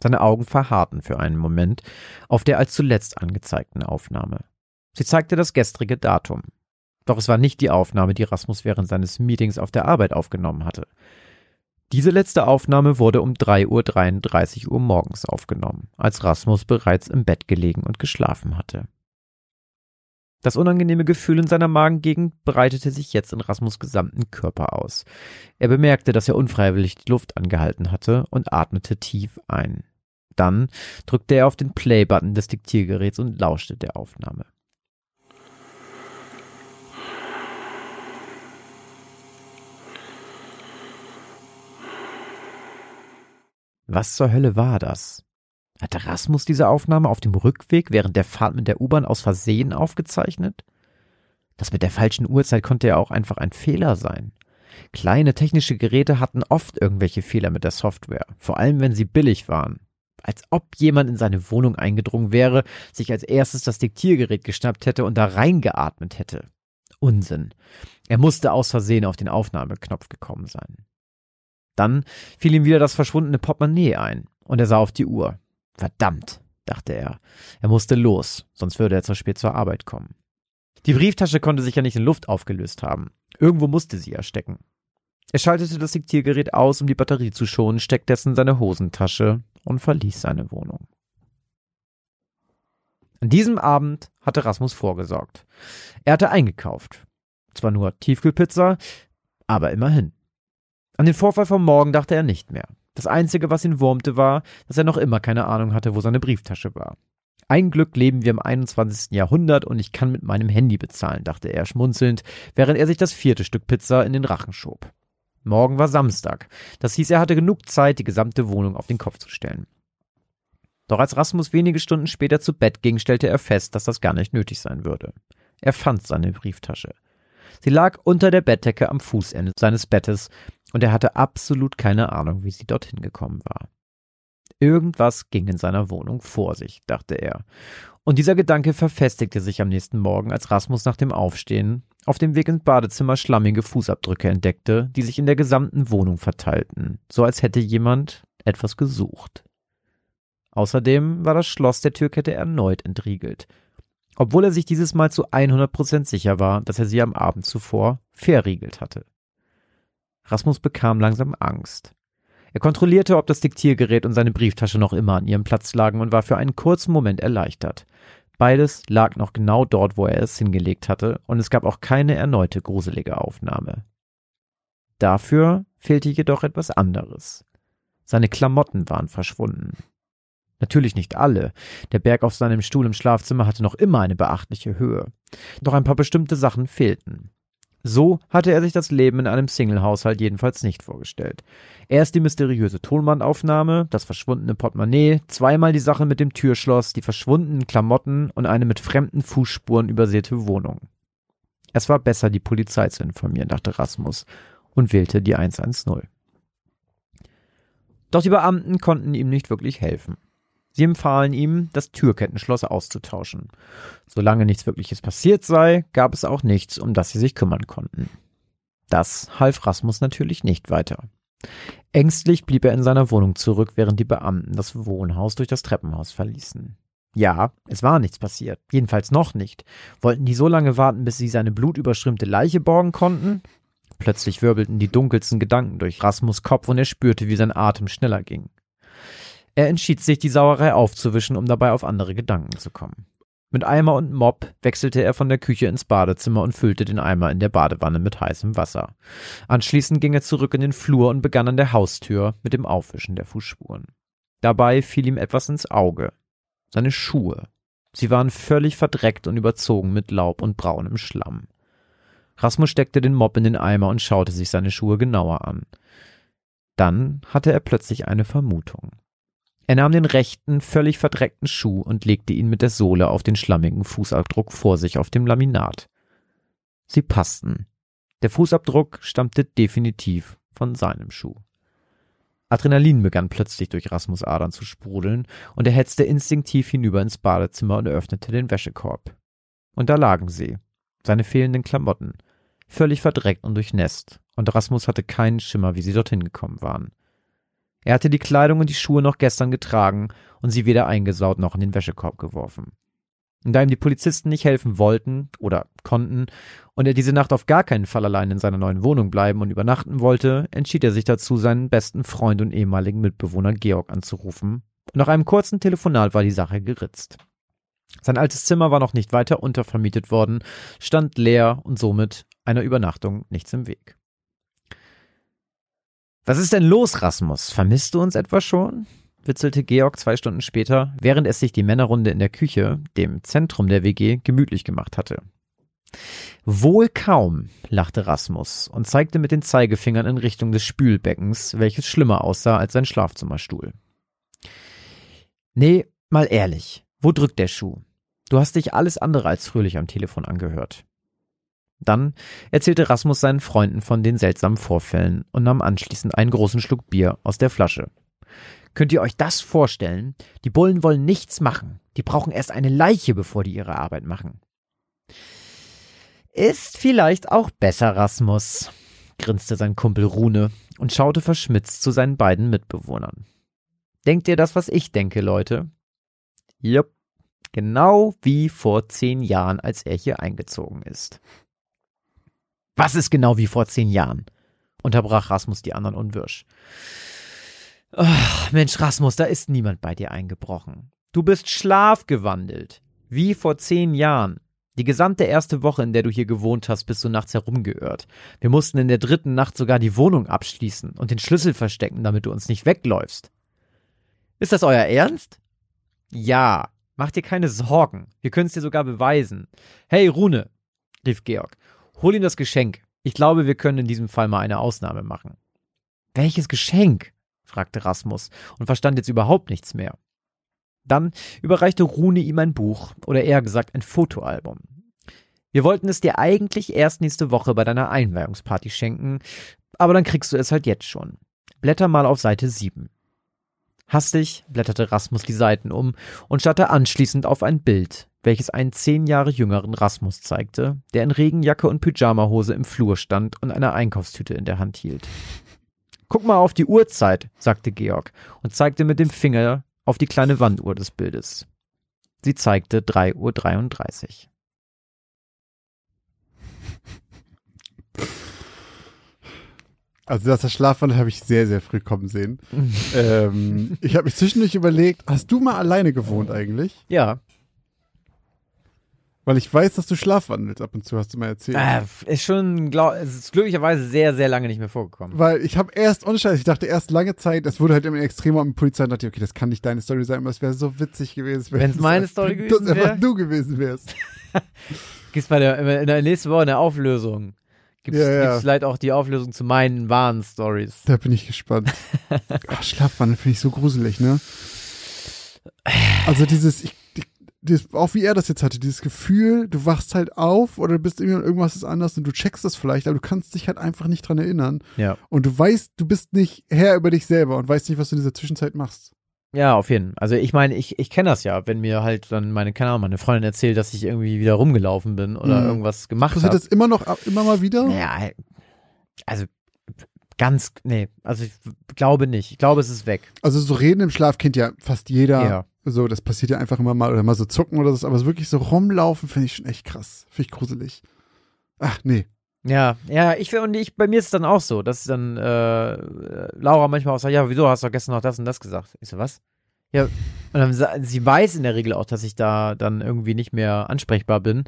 Seine Augen verharrten für einen Moment auf der als zuletzt angezeigten Aufnahme. Sie zeigte das gestrige Datum. Doch es war nicht die Aufnahme, die Rasmus während seines Meetings auf der Arbeit aufgenommen hatte. Diese letzte Aufnahme wurde um 3.33 Uhr morgens aufgenommen, als Rasmus bereits im Bett gelegen und geschlafen hatte. Das unangenehme Gefühl in seiner Magengegend breitete sich jetzt in Rasmus gesamten Körper aus. Er bemerkte, dass er unfreiwillig die Luft angehalten hatte und atmete tief ein. Dann drückte er auf den Play-Button des Diktiergeräts und lauschte der Aufnahme. Was zur Hölle war das? Hatte Rasmus diese Aufnahme auf dem Rückweg während der Fahrt mit der U-Bahn aus Versehen aufgezeichnet? Das mit der falschen Uhrzeit konnte ja auch einfach ein Fehler sein. Kleine technische Geräte hatten oft irgendwelche Fehler mit der Software, vor allem wenn sie billig waren als ob jemand in seine Wohnung eingedrungen wäre, sich als erstes das Diktiergerät geschnappt hätte und da reingeatmet hätte. Unsinn. Er musste aus Versehen auf den Aufnahmeknopf gekommen sein. Dann fiel ihm wieder das verschwundene Portemonnaie ein und er sah auf die Uhr. Verdammt, dachte er. Er musste los, sonst würde er zu spät zur Arbeit kommen. Die Brieftasche konnte sich ja nicht in Luft aufgelöst haben. Irgendwo musste sie ja stecken. Er schaltete das Diktiergerät aus, um die Batterie zu schonen, steckte es in seine Hosentasche und verließ seine Wohnung. An diesem Abend hatte Rasmus vorgesorgt. Er hatte eingekauft. Zwar nur Tiefkühlpizza, aber immerhin. An den Vorfall vom Morgen dachte er nicht mehr. Das Einzige, was ihn wurmte, war, dass er noch immer keine Ahnung hatte, wo seine Brieftasche war. Ein Glück leben wir im 21. Jahrhundert und ich kann mit meinem Handy bezahlen, dachte er schmunzelnd, während er sich das vierte Stück Pizza in den Rachen schob. Morgen war Samstag. Das hieß, er hatte genug Zeit, die gesamte Wohnung auf den Kopf zu stellen. Doch als Rasmus wenige Stunden später zu Bett ging, stellte er fest, dass das gar nicht nötig sein würde. Er fand seine Brieftasche. Sie lag unter der Bettdecke am Fußende seines Bettes und er hatte absolut keine Ahnung, wie sie dorthin gekommen war. Irgendwas ging in seiner Wohnung vor sich, dachte er. Und dieser Gedanke verfestigte sich am nächsten Morgen, als Rasmus nach dem Aufstehen auf dem Weg ins Badezimmer schlammige Fußabdrücke entdeckte, die sich in der gesamten Wohnung verteilten, so als hätte jemand etwas gesucht. Außerdem war das Schloss der Türkette erneut entriegelt, obwohl er sich dieses Mal zu 100% sicher war, dass er sie am Abend zuvor verriegelt hatte. Rasmus bekam langsam Angst. Er kontrollierte, ob das Diktiergerät und seine Brieftasche noch immer an ihrem Platz lagen und war für einen kurzen Moment erleichtert. Beides lag noch genau dort, wo er es hingelegt hatte, und es gab auch keine erneute gruselige Aufnahme. Dafür fehlte jedoch etwas anderes. Seine Klamotten waren verschwunden. Natürlich nicht alle. Der Berg auf seinem Stuhl im Schlafzimmer hatte noch immer eine beachtliche Höhe. Doch ein paar bestimmte Sachen fehlten. So hatte er sich das Leben in einem Single-Haushalt jedenfalls nicht vorgestellt. Erst die mysteriöse Tonbandaufnahme, das verschwundene Portemonnaie, zweimal die Sache mit dem Türschloss, die verschwundenen Klamotten und eine mit fremden Fußspuren übersäte Wohnung. Es war besser, die Polizei zu informieren, dachte Rasmus und wählte die 110. Doch die Beamten konnten ihm nicht wirklich helfen. Sie empfahlen ihm, das Türkettenschloss auszutauschen. Solange nichts Wirkliches passiert sei, gab es auch nichts, um das sie sich kümmern konnten. Das half Rasmus natürlich nicht weiter. Ängstlich blieb er in seiner Wohnung zurück, während die Beamten das Wohnhaus durch das Treppenhaus verließen. Ja, es war nichts passiert, jedenfalls noch nicht. Wollten die so lange warten, bis sie seine blutüberströmte Leiche borgen konnten? Plötzlich wirbelten die dunkelsten Gedanken durch Rasmus Kopf und er spürte, wie sein Atem schneller ging. Er entschied sich, die Sauerei aufzuwischen, um dabei auf andere Gedanken zu kommen. Mit Eimer und Mob wechselte er von der Küche ins Badezimmer und füllte den Eimer in der Badewanne mit heißem Wasser. Anschließend ging er zurück in den Flur und begann an der Haustür mit dem Aufwischen der Fußspuren. Dabei fiel ihm etwas ins Auge. Seine Schuhe. Sie waren völlig verdreckt und überzogen mit Laub und braunem Schlamm. Rasmus steckte den Mob in den Eimer und schaute sich seine Schuhe genauer an. Dann hatte er plötzlich eine Vermutung. Er nahm den rechten, völlig verdreckten Schuh und legte ihn mit der Sohle auf den schlammigen Fußabdruck vor sich auf dem Laminat. Sie passten. Der Fußabdruck stammte definitiv von seinem Schuh. Adrenalin begann plötzlich durch Rasmus Adern zu sprudeln, und er hetzte instinktiv hinüber ins Badezimmer und öffnete den Wäschekorb. Und da lagen sie, seine fehlenden Klamotten, völlig verdreckt und durchnässt, und Rasmus hatte keinen Schimmer, wie sie dorthin gekommen waren. Er hatte die Kleidung und die Schuhe noch gestern getragen und sie weder eingesaut noch in den Wäschekorb geworfen. Und da ihm die Polizisten nicht helfen wollten oder konnten und er diese Nacht auf gar keinen Fall allein in seiner neuen Wohnung bleiben und übernachten wollte, entschied er sich dazu, seinen besten Freund und ehemaligen Mitbewohner Georg anzurufen. Und nach einem kurzen Telefonat war die Sache geritzt. Sein altes Zimmer war noch nicht weiter untervermietet worden, stand leer und somit einer Übernachtung nichts im Weg. Was ist denn los, Rasmus? Vermisst du uns etwa schon? witzelte Georg zwei Stunden später, während es sich die Männerrunde in der Küche, dem Zentrum der WG, gemütlich gemacht hatte. Wohl kaum, lachte Rasmus und zeigte mit den Zeigefingern in Richtung des Spülbeckens, welches schlimmer aussah als sein Schlafzimmerstuhl. Nee, mal ehrlich, wo drückt der Schuh? Du hast dich alles andere als fröhlich am Telefon angehört. Dann erzählte Rasmus seinen Freunden von den seltsamen Vorfällen und nahm anschließend einen großen Schluck Bier aus der Flasche. Könnt ihr euch das vorstellen? Die Bullen wollen nichts machen. Die brauchen erst eine Leiche, bevor die ihre Arbeit machen. Ist vielleicht auch besser, Rasmus, grinste sein Kumpel Rune und schaute verschmitzt zu seinen beiden Mitbewohnern. Denkt ihr das, was ich denke, Leute? Jupp, genau wie vor zehn Jahren, als er hier eingezogen ist. Was ist genau wie vor zehn Jahren? unterbrach Rasmus die anderen unwirsch. Oh, Mensch, Rasmus, da ist niemand bei dir eingebrochen. Du bist schlafgewandelt. Wie vor zehn Jahren. Die gesamte erste Woche, in der du hier gewohnt hast, bist du nachts herumgeirrt. Wir mussten in der dritten Nacht sogar die Wohnung abschließen und den Schlüssel verstecken, damit du uns nicht wegläufst. Ist das euer Ernst? Ja, mach dir keine Sorgen. Wir können es dir sogar beweisen. Hey, Rune, rief Georg, Hol ihm das Geschenk. Ich glaube, wir können in diesem Fall mal eine Ausnahme machen. Welches Geschenk? fragte Rasmus und verstand jetzt überhaupt nichts mehr. Dann überreichte Rune ihm ein Buch oder eher gesagt ein Fotoalbum. Wir wollten es dir eigentlich erst nächste Woche bei deiner Einweihungsparty schenken, aber dann kriegst du es halt jetzt schon. Blätter mal auf Seite 7. Hastig blätterte Rasmus die Seiten um und starrte anschließend auf ein Bild, welches einen zehn Jahre jüngeren Rasmus zeigte, der in Regenjacke und Pyjamahose im Flur stand und eine Einkaufstüte in der Hand hielt. Guck mal auf die Uhrzeit, sagte Georg und zeigte mit dem Finger auf die kleine Wanduhr des Bildes. Sie zeigte 3.33 Uhr. Also, das Schlafwandel habe ich sehr, sehr früh kommen sehen. [laughs] ähm, ich habe mich zwischendurch überlegt, hast du mal alleine gewohnt eigentlich? Ja. Weil ich weiß, dass du schlafwandelst ab und zu, hast du mal erzählt. Äh, ist schon, glaub, es ist glücklicherweise sehr, sehr lange nicht mehr vorgekommen. Weil ich habe erst, ohne Scheiß, ich dachte erst lange Zeit, das wurde halt immer extremer mit Polizei und dachte, okay, das kann nicht deine Story sein, aber es wäre so witzig gewesen. Wenn es meine [laughs] Story gewesen wäre. einfach du gewesen wärst. [laughs] Gibt's bei der, in der nächsten Woche eine Auflösung. Gibt's, Ja, ja. gibt's vielleicht auch die Auflösung zu meinen wahren Stories. Da bin ich gespannt. [laughs] Ach, Schlafwandel finde ich so gruselig, ne? Also dieses, ich- dieses, auch wie er das jetzt hatte, dieses Gefühl, du wachst halt auf oder du bist irgendwie irgendwas ist anders und du checkst das vielleicht, aber du kannst dich halt einfach nicht dran erinnern. Ja. Und du weißt, du bist nicht Herr über dich selber und weißt nicht, was du in dieser Zwischenzeit machst. Ja, auf jeden Fall. Also ich meine, ich, ich kenne das ja, wenn mir halt dann meine, keine Ahnung, meine Freundin erzählt, dass ich irgendwie wieder rumgelaufen bin oder Mhm. irgendwas gemacht Passiert habe. das immer noch, immer mal wieder? Ja, also ganz, nee, also ich glaube nicht. Ich glaube, es ist weg. Also so reden im Schlaf kennt ja fast jeder. Ja. So, das passiert ja einfach immer mal oder mal so zucken oder so, aber so wirklich so rumlaufen finde ich schon echt krass. Finde ich gruselig. Ach, nee. Ja, ja, ich und ich, bei mir ist es dann auch so, dass dann äh, Laura manchmal auch sagt, ja, wieso hast du gestern noch das und das gesagt? Ich so, was? Ja, und dann, sie weiß in der Regel auch, dass ich da dann irgendwie nicht mehr ansprechbar bin.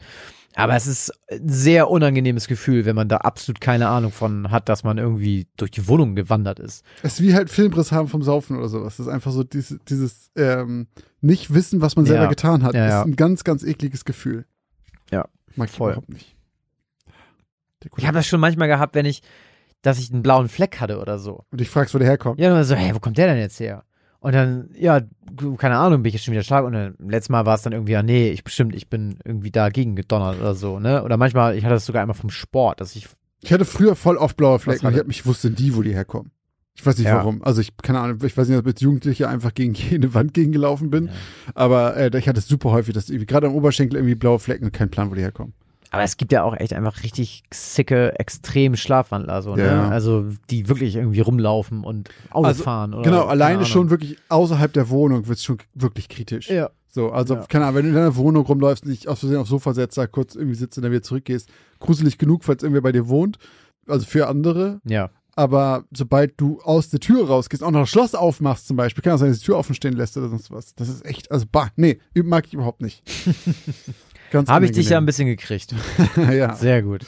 Aber es ist ein sehr unangenehmes Gefühl, wenn man da absolut keine Ahnung von hat, dass man irgendwie durch die Wohnung gewandert ist. Es ist wie halt Filmriss haben vom Saufen oder sowas. Das ist einfach so dieses, dieses ähm, nicht wissen, was man selber Ja. getan hat. Ja, Das ja. ist ein ganz, ganz ekliges Gefühl. Ja, Mag ich voll. überhaupt nicht. Ich habe das schon manchmal gehabt, wenn ich, dass ich einen blauen Fleck hatte oder so. Und ich fragst, wo der herkommt. Ja, dann so, hey, wo kommt der denn jetzt her? Und dann, ja, keine Ahnung, bin ich jetzt schon wieder stark. Und dann, letztes Mal war es dann irgendwie, ja, nee, ich bestimmt, ich bin irgendwie dagegen gedonnert oder so, ne? Oder manchmal, ich hatte das sogar einmal vom Sport, dass ich, Ich hatte früher voll oft blaue Flecken. Ich, hab, mich wusste nie, wo die herkommen. Ich weiß nicht Ja. warum. Also ich, keine Ahnung, ich weiß nicht, ob ich als Jugendlicher einfach gegen jede Wand gegengelaufen bin. Aber äh, ich hatte es super häufig, dass irgendwie gerade am Oberschenkel irgendwie blaue Flecken und kein Plan, wo die herkommen. Aber es gibt ja auch echt einfach richtig sicke, extrem Schlafwandler, so, ne? Ja. Also, die wirklich irgendwie rumlaufen und Auto Also, fahren oder. Genau, alleine schon wirklich außerhalb der Wohnung wird es schon wirklich kritisch. Ja. So, also, Ja. keine Ahnung, wenn du in deiner Wohnung rumläufst, nicht aus Versehen aufs Sofa setzt, da kurz irgendwie sitzt und dann wieder zurückgehst, gruselig genug, falls irgendwer bei dir wohnt. Also für andere. Ja. Aber sobald du aus der Tür rausgehst, auch noch das Schloss aufmachst zum Beispiel, kann auch sein, dass die Tür offen stehen lässt oder sonst was. Das ist echt, also bah, nee, mag ich überhaupt nicht. [laughs] Ganz Habe ich dich ja ein bisschen gekriegt. [laughs] ja. Sehr gut.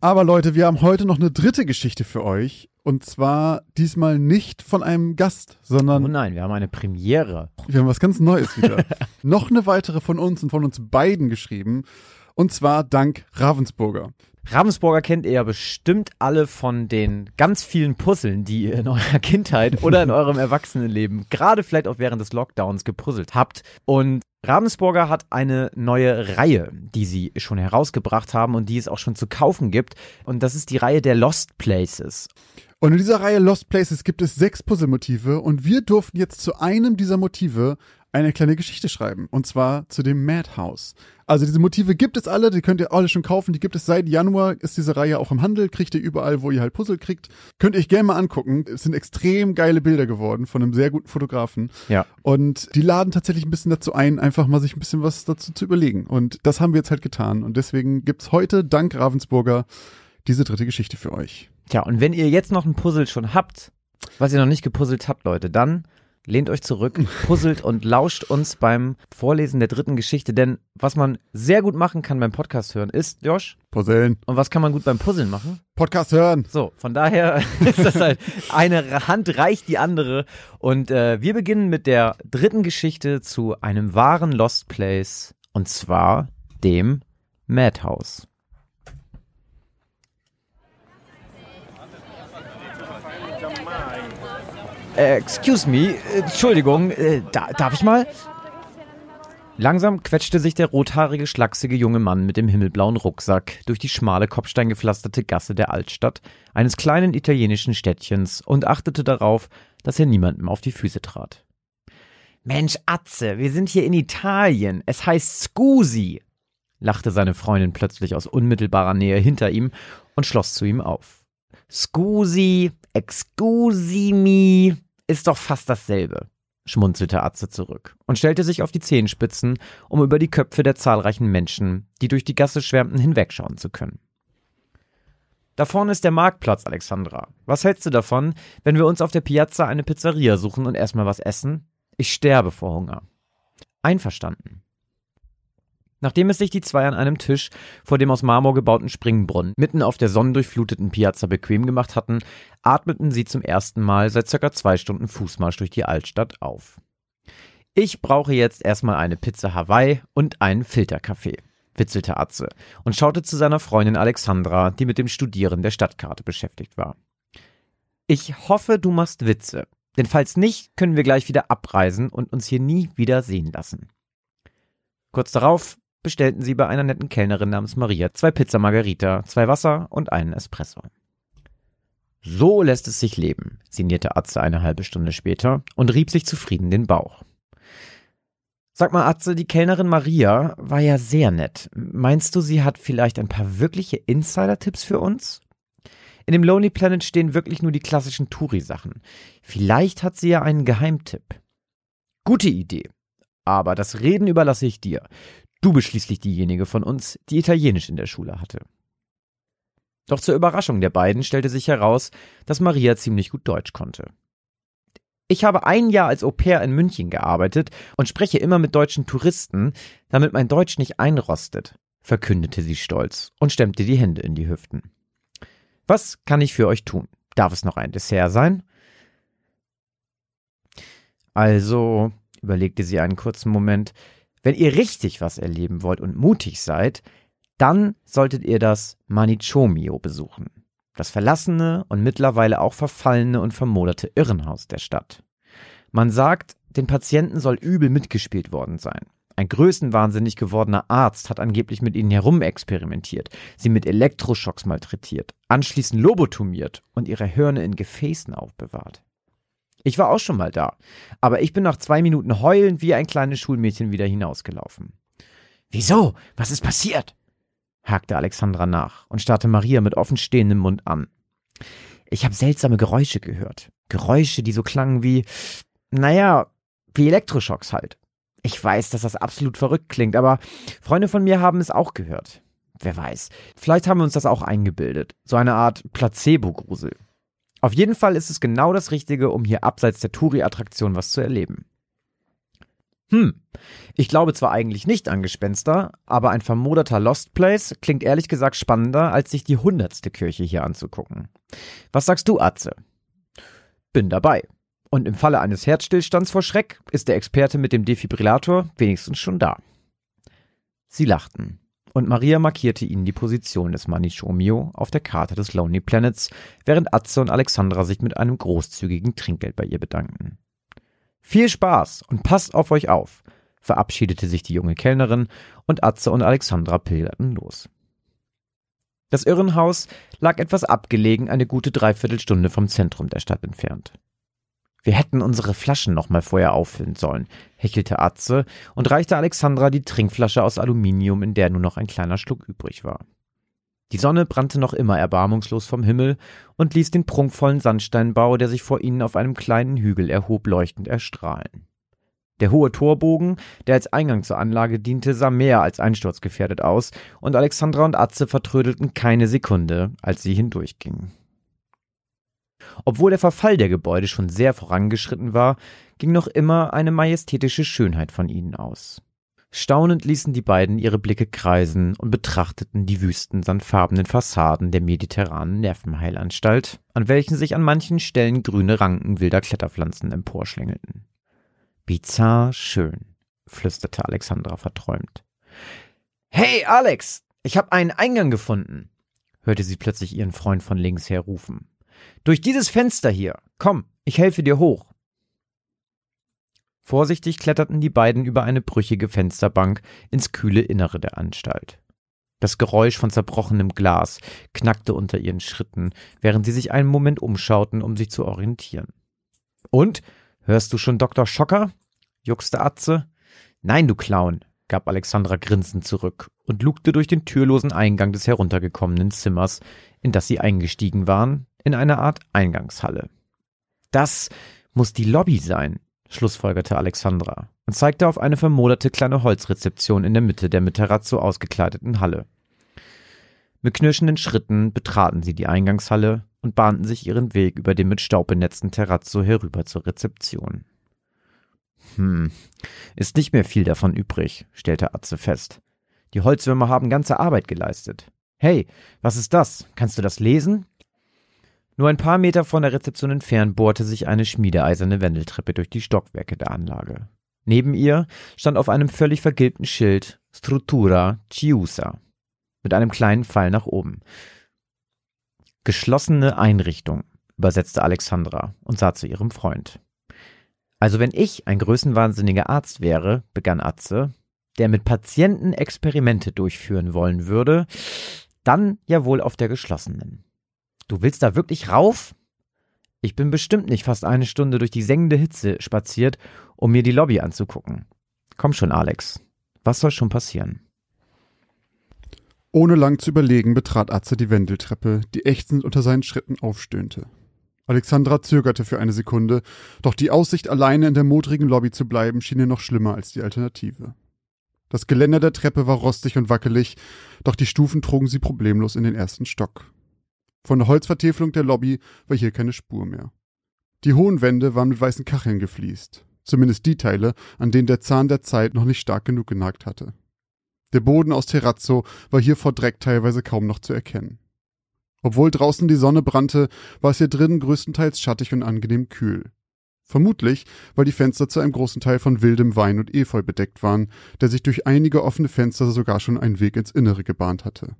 Aber Leute, wir haben heute noch eine dritte Geschichte für euch. Und zwar diesmal nicht von einem Gast, sondern Oh nein, wir haben eine Premiere. Wir haben was ganz Neues wieder. [laughs] Noch eine weitere von uns und von uns beiden geschrieben. Und zwar dank Ravensburger. Ravensburger kennt ihr ja bestimmt alle von den ganz vielen Puzzeln, die ihr in eurer [laughs] Kindheit oder in eurem Erwachsenenleben, gerade vielleicht auch während des Lockdowns, gepuzzelt habt. Und Ravensburger hat eine neue Reihe, die sie schon herausgebracht haben und die es auch schon zu kaufen gibt. Und das ist die Reihe der Lost Places. Und in dieser Reihe Lost Places gibt es sechs Puzzlemotive und wir durften jetzt zu einem dieser Motive eine kleine Geschichte schreiben. Und zwar zu dem Madhouse. Also diese Motive gibt es alle, die könnt ihr alle schon kaufen. Die gibt es seit Januar, ist diese Reihe auch im Handel, kriegt ihr überall, wo ihr halt Puzzle kriegt. Könnt ihr euch gerne mal angucken. Es sind extrem geile Bilder geworden von einem sehr guten Fotografen. Ja. Und die laden tatsächlich ein bisschen dazu ein, einfach mal sich ein bisschen was dazu zu überlegen. Und das haben wir jetzt halt getan. Und deswegen gibt's heute, dank Ravensburger, diese dritte Geschichte für euch. Tja, und wenn ihr jetzt noch ein Puzzle schon habt, was ihr noch nicht gepuzzelt habt, Leute, dann lehnt euch zurück, puzzelt und lauscht uns beim Vorlesen der dritten Geschichte. Denn was man sehr gut machen kann beim Podcast hören, ist, Josh, Puzzeln. und was kann man gut beim Puzzeln machen? Podcast hören. So, von daher [laughs] ist das halt, eine Hand reicht die andere. Und äh, wir beginnen mit der dritten Geschichte zu einem wahren Lost Place, und zwar dem Madhouse. Äh, excuse me, äh, Entschuldigung, äh, da, darf ich mal? Langsam quetschte sich der rothaarige, schlachsige junge Mann mit dem himmelblauen Rucksack durch die schmale, kopfsteingepflasterte Gasse der Altstadt eines kleinen italienischen Städtchens und achtete darauf, dass er niemandem auf die Füße trat. Mensch, Atze, wir sind hier in Italien. Es heißt Scusi, lachte seine Freundin plötzlich aus unmittelbarer Nähe hinter ihm und schloss zu ihm auf. Scusi, excusimi, ist doch fast dasselbe schmunzelte Atze zurück und stellte sich auf die Zehenspitzen, um über die Köpfe der zahlreichen Menschen, die durch die Gasse schwärmten, hinwegschauen zu können. Da vorne ist der Marktplatz, Alexandra. Was hältst du davon, wenn wir uns auf der Piazza eine Pizzeria suchen und erstmal was essen? Ich sterbe vor Hunger. Einverstanden. Nachdem es sich die zwei an einem Tisch vor dem aus Marmor gebauten Springbrunnen mitten auf der sonnendurchfluteten Piazza bequem gemacht hatten, atmeten sie zum ersten Mal seit circa zwei Stunden Fußmarsch durch die Altstadt auf. Ich brauche jetzt erstmal eine Pizza Hawaii und einen Filterkaffee, witzelte Atze und schaute zu seiner Freundin Alexandra, die mit dem Studieren der Stadtkarte beschäftigt war. Ich hoffe, du machst Witze, denn falls nicht, können wir gleich wieder abreisen und uns hier nie wieder sehen lassen. Kurz darauf bestellten sie bei einer netten Kellnerin namens Maria zwei Pizza Margarita, zwei Wasser und einen Espresso. So lässt es sich leben, sinnierte Atze eine halbe Stunde später und rieb sich zufrieden den Bauch. Sag mal, Atze, die Kellnerin Maria war ja sehr nett. Meinst du, sie hat vielleicht ein paar wirkliche Insider-Tipps für uns? In dem Lonely Planet stehen wirklich nur die klassischen Touri-Sachen. Vielleicht hat sie ja einen Geheimtipp. Gute Idee. Aber das Reden überlasse ich dir. Du bist schließlich diejenige von uns, die Italienisch in der Schule hatte. Doch zur Überraschung der beiden stellte sich heraus, dass Maria ziemlich gut Deutsch konnte. Ich habe ein Jahr als Au pair in München gearbeitet und spreche immer mit deutschen Touristen, damit mein Deutsch nicht einrostet, verkündete sie stolz und stemmte die Hände in die Hüften. Was kann ich für euch tun? Darf es noch ein Dessert sein? Also, überlegte sie einen kurzen Moment, wenn ihr richtig was erleben wollt und mutig seid, dann solltet ihr das Manichomio besuchen. Das verlassene und mittlerweile auch verfallene und vermoderte Irrenhaus der Stadt. Man sagt, den Patienten soll übel mitgespielt worden sein. Ein größenwahnsinnig gewordener Arzt hat angeblich mit ihnen herumexperimentiert, sie mit Elektroschocks malträtiert, anschließend lobotomiert und ihre Hirne in Gefäßen aufbewahrt. Ich war auch schon mal da, aber ich bin nach zwei Minuten heulend wie ein kleines Schulmädchen wieder hinausgelaufen. Wieso? Was ist passiert? hakte Alexandra nach und starrte Maria mit offenstehendem Mund an. Ich habe seltsame Geräusche gehört. Geräusche, die so klangen wie, naja, wie Elektroschocks halt. Ich weiß, dass das absolut verrückt klingt, aber Freunde von mir haben es auch gehört. Wer weiß. Vielleicht haben wir uns das auch eingebildet. So eine Art Placebo-Grusel. Auf jeden Fall ist es genau das Richtige, um hier abseits der Touri-Attraktion was zu erleben. Hm, ich glaube zwar eigentlich nicht an Gespenster, aber ein vermoderter Lost Place klingt ehrlich gesagt spannender, als sich die hundertste Kirche hier anzugucken. Was sagst du, Atze? Bin dabei. Und im Falle eines Herzstillstands vor Schreck ist der Experte mit dem Defibrillator wenigstens schon da. Sie lachten und Maria markierte ihnen die Position des Manichomio auf der Karte des Lonely Planets, während Atze und Alexandra sich mit einem großzügigen Trinkgeld bei ihr bedankten. Viel Spaß und passt auf euch auf, verabschiedete sich die junge Kellnerin und Atze und Alexandra pilgerten los. Das Irrenhaus lag etwas abgelegen, eine gute Dreiviertelstunde vom Zentrum der Stadt entfernt. Wir hätten unsere Flaschen noch mal vorher auffüllen sollen, hechelte Atze und reichte Alexandra die Trinkflasche aus Aluminium, in der nur noch ein kleiner Schluck übrig war. Die Sonne brannte noch immer erbarmungslos vom Himmel und ließ den prunkvollen Sandsteinbau, der sich vor ihnen auf einem kleinen Hügel erhob, leuchtend erstrahlen. Der hohe Torbogen, der als Eingang zur Anlage diente, sah mehr als einsturzgefährdet aus, und Alexandra und Atze vertrödelten keine Sekunde, als sie hindurchgingen. Obwohl der Verfall der Gebäude schon sehr vorangeschritten war, ging noch immer eine majestätische Schönheit von ihnen aus. Staunend ließen die beiden ihre Blicke kreisen und betrachteten die wüsten sandfarbenen Fassaden der mediterranen Nervenheilanstalt, an welchen sich an manchen Stellen grüne Ranken wilder Kletterpflanzen emporschlängelten. Bizarr schön, flüsterte Alexandra verträumt. Hey, Alex, ich hab einen Eingang gefunden, hörte sie plötzlich ihren Freund von links her rufen. Durch dieses Fenster hier. Komm, ich helfe dir hoch. Vorsichtig kletterten die beiden über eine brüchige Fensterbank ins kühle Innere der Anstalt. Das Geräusch von zerbrochenem Glas knackte unter ihren Schritten, während sie sich einen Moment umschauten, um sich zu orientieren. Und? Hörst du schon Dr. Schocker? juckste Atze. Nein, du Clown, gab Alexandra grinsend zurück und lugte durch den türlosen Eingang des heruntergekommenen Zimmers, in das sie eingestiegen waren, in eine Art Eingangshalle. Das muss die Lobby sein, schlussfolgerte Alexandra und zeigte auf eine vermoderte kleine Holzrezeption in der Mitte der mit Terrazzo ausgekleideten Halle. Mit knirschenden Schritten betraten sie die Eingangshalle und bahnten sich ihren Weg über den mit Staub benetzten Terrazzo herüber zur Rezeption. Hm, ist nicht mehr viel davon übrig, stellte Atze fest. Die Holzwürmer haben ganze Arbeit geleistet. Hey, was ist das? Kannst du das lesen? Nur ein paar Meter von der Rezeption entfernt bohrte sich eine schmiedeeiserne Wendeltreppe durch die Stockwerke der Anlage. Neben ihr stand auf einem völlig vergilbten Schild Struttura Chiusa mit einem kleinen Pfeil nach oben. Geschlossene Einrichtung, übersetzte Alexandra und sah zu ihrem Freund. Also wenn ich ein größenwahnsinniger Arzt wäre, begann Atze, der mit Patienten Experimente durchführen wollen würde, dann ja wohl auf der geschlossenen. Du willst da wirklich rauf? Ich bin bestimmt nicht fast eine Stunde durch die sengende Hitze spaziert, um mir die Lobby anzugucken. Komm schon, Alex. Was soll schon passieren? Ohne lang zu überlegen betrat Atze die Wendeltreppe, die ächzend unter seinen Schritten aufstöhnte. Alexandra zögerte für eine Sekunde, doch die Aussicht, alleine in der modrigen Lobby zu bleiben, schien ihr noch schlimmer als die Alternative. Das Geländer der Treppe war rostig und wackelig, doch die Stufen trugen sie problemlos in den ersten Stock. Von der Holzvertäfelung der Lobby war hier keine Spur mehr. Die hohen Wände waren mit weißen Kacheln gefliest, zumindest die Teile, an denen der Zahn der Zeit noch nicht stark genug genagt hatte. Der Boden aus Terrazzo war hier vor Dreck teilweise kaum noch zu erkennen. Obwohl draußen die Sonne brannte, war es hier drinnen größtenteils schattig und angenehm kühl. Vermutlich, weil die Fenster zu einem großen Teil von wildem Wein und Efeu bedeckt waren, der sich durch einige offene Fenster sogar schon einen Weg ins Innere gebahnt hatte.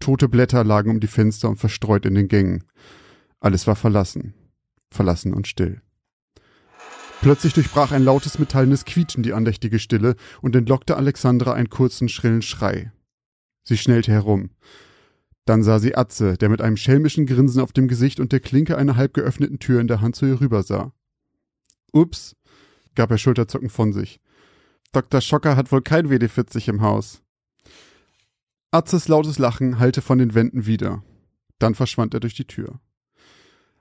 Tote Blätter lagen um die Fenster und verstreut in den Gängen. Alles war verlassen. Verlassen und still. Plötzlich durchbrach ein lautes metallenes Quietschen die andächtige Stille und entlockte Alexandra einen kurzen, schrillen Schrei. Sie schnellte herum. Dann sah sie Atze, der mit einem schelmischen Grinsen auf dem Gesicht und der Klinke einer halb geöffneten Tür in der Hand zu ihr rübersah. Ups, gab er schulterzuckend von sich. Dr. Schocker hat wohl kein WD-40 im Haus. Atzes lautes Lachen hallte von den Wänden wieder. Dann verschwand er durch die Tür.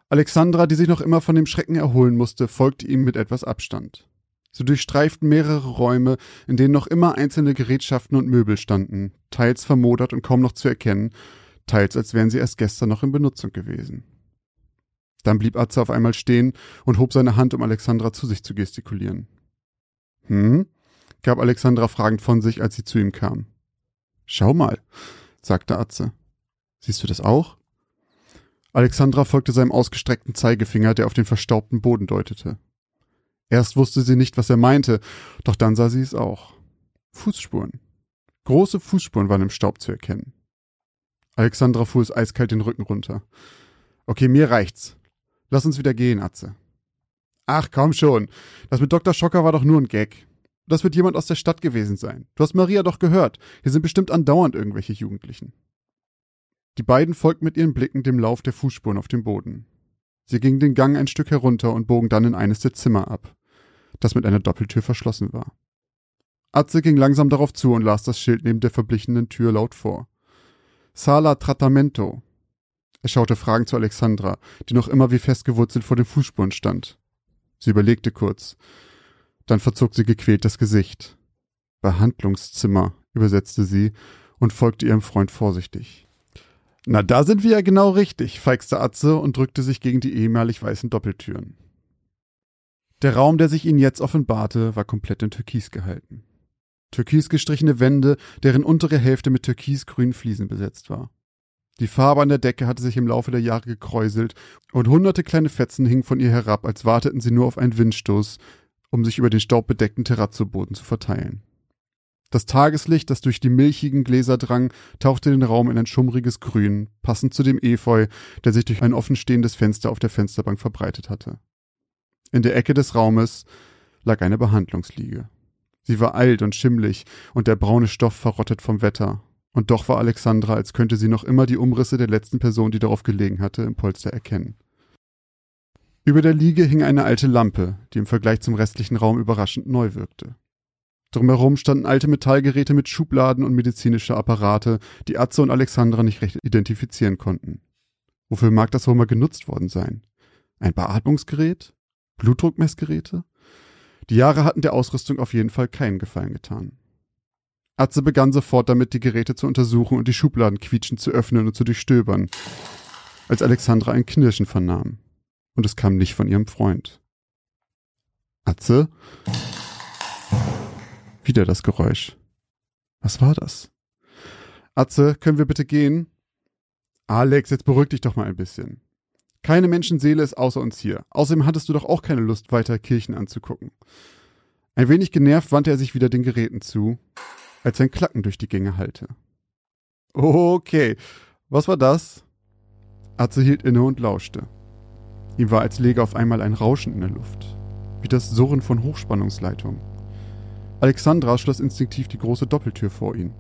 Alexandra, die sich noch immer von dem Schrecken erholen musste, folgte ihm mit etwas Abstand. Sie durchstreiften mehrere Räume, in denen noch immer einzelne Gerätschaften und Möbel standen, teils vermodert und kaum noch zu erkennen, teils als wären sie erst gestern noch in Benutzung gewesen. Dann blieb Atze auf einmal stehen und hob seine Hand, um Alexandra zu sich zu gestikulieren. Hm? gab Alexandra fragend von sich, als sie zu ihm kam. Schau mal, sagte Atze. Siehst du das auch? Alexandra folgte seinem ausgestreckten Zeigefinger, der auf den verstaubten Boden deutete. Erst wusste sie nicht, was er meinte, doch dann sah sie es auch. Fußspuren. Große Fußspuren waren im Staub zu erkennen. Alexandra fuhr es eiskalt den Rücken runter. Okay, mir reicht's. Lass uns wieder gehen, Atze. Ach, komm schon. Das mit Dr. Schocker war doch nur ein Gag. Das wird jemand aus der Stadt gewesen sein. Du hast Maria doch gehört. Hier sind bestimmt andauernd irgendwelche Jugendlichen. Die beiden folgten mit ihren Blicken dem Lauf der Fußspuren auf dem Boden. Sie gingen den Gang ein Stück herunter und bogen dann in eines der Zimmer ab, das mit einer Doppeltür verschlossen war. Atze ging langsam darauf zu und las das Schild neben der verblichenen Tür laut vor. Sala Trattamento, er schaute fragend zu Alexandra, die noch immer wie festgewurzelt vor den Fußspuren stand. Sie überlegte kurz. Dann verzog sie gequält das Gesicht. Behandlungszimmer, übersetzte sie und folgte ihrem Freund vorsichtig. Na, da sind wir ja genau richtig, feixte Atze und drückte sich gegen die ehemalig weißen Doppeltüren. Der Raum, der sich ihnen jetzt offenbarte, war komplett in Türkis gehalten. Türkis gestrichene Wände, deren untere Hälfte mit türkisgrünen Fliesen besetzt war. Die Farbe an der Decke hatte sich im Laufe der Jahre gekräuselt und hunderte kleine Fetzen hingen von ihr herab, als warteten sie nur auf einen Windstoß, um sich über den staubbedeckten Terrazzoboden zu verteilen. Das Tageslicht, das durch die milchigen Gläser drang, tauchte den Raum in ein schummriges Grün, passend zu dem Efeu, der sich durch ein offenstehendes Fenster auf der Fensterbank verbreitet hatte. In der Ecke des Raumes lag eine Behandlungsliege. Sie war alt und schimmlig und der braune Stoff verrottet vom Wetter, und doch war Alexandra, als könnte sie noch immer die Umrisse der letzten Person, die darauf gelegen hatte, im Polster erkennen. Über der Liege hing eine alte Lampe, die im Vergleich zum restlichen Raum überraschend neu wirkte. Drumherum standen alte Metallgeräte mit Schubladen und medizinische Apparate, die Atze und Alexandra nicht recht identifizieren konnten. Wofür mag das wohl mal genutzt worden sein? Ein Beatmungsgerät? Blutdruckmessgeräte? Die Jahre hatten der Ausrüstung auf jeden Fall keinen Gefallen getan. Atze begann sofort damit, die Geräte zu untersuchen und die Schubladen quietschend zu öffnen und zu durchstöbern, als Alexandra ein Knirschen vernahm. Und es kam nicht von ihrem Freund. Atze? Wieder das Geräusch. Was war das? Atze, können wir bitte gehen? Alex, jetzt beruhig dich doch mal ein bisschen. Keine Menschenseele ist außer uns hier. Außerdem hattest du doch auch keine Lust, weiter Kirchen anzugucken. Ein wenig genervt wandte er sich wieder den Geräten zu, als ein Klacken durch die Gänge hallte. Okay, was war das? Atze hielt inne und lauschte. Ihm war als läge auf einmal ein Rauschen in der Luft, wie das Surren von Hochspannungsleitungen. Alexandra schloss instinktiv die große Doppeltür vor ihn.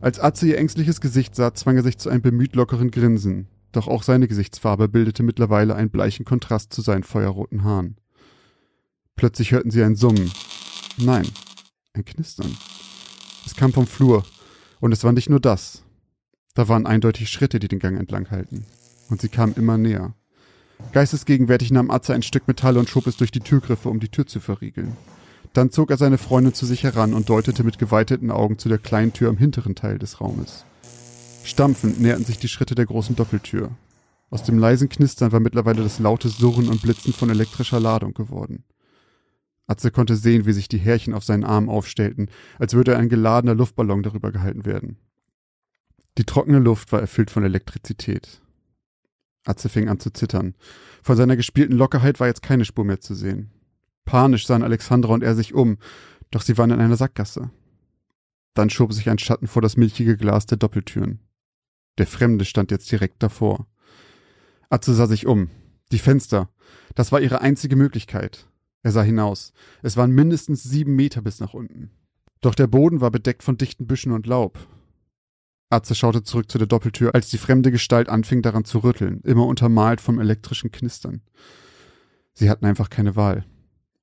Als Atze ihr ängstliches Gesicht sah, zwang er sich zu einem bemüht lockeren Grinsen, doch auch seine Gesichtsfarbe bildete mittlerweile einen bleichen Kontrast zu seinen feuerroten Haaren. Plötzlich hörten sie ein Summen. Nein, ein Knistern. Es kam vom Flur, und es war nicht nur das. Da waren eindeutig Schritte, die den Gang entlang halten. Und sie kamen immer näher. Geistesgegenwärtig nahm Atze ein Stück Metall und schob es durch die Türgriffe, um die Tür zu verriegeln. Dann zog er seine Freundin zu sich heran und deutete mit geweiteten Augen zu der kleinen Tür am hinteren Teil des Raumes. Stampfend näherten sich die Schritte der großen Doppeltür. Aus dem leisen Knistern war mittlerweile das laute Surren und Blitzen von elektrischer Ladung geworden. Atze konnte sehen, wie sich die Härchen auf seinen Arm aufstellten, als würde ein geladener Luftballon darüber gehalten werden. Die trockene Luft war erfüllt von Elektrizität. Atze fing an zu zittern. Von seiner gespielten Lockerheit war jetzt keine Spur mehr zu sehen. Panisch sahen Alexandra und er sich um, doch sie waren in einer Sackgasse. Dann schob sich ein Schatten vor das milchige Glas der Doppeltüren. Der Fremde stand jetzt direkt davor. Atze sah sich um. Die Fenster. Das war ihre einzige Möglichkeit. Er sah hinaus. Es waren mindestens sieben Meter bis nach unten. Doch der Boden war bedeckt von dichten Büschen und Laub. Atze schaute zurück zu der Doppeltür, als die fremde Gestalt anfing daran zu rütteln, immer untermalt vom elektrischen Knistern. Sie hatten einfach keine Wahl.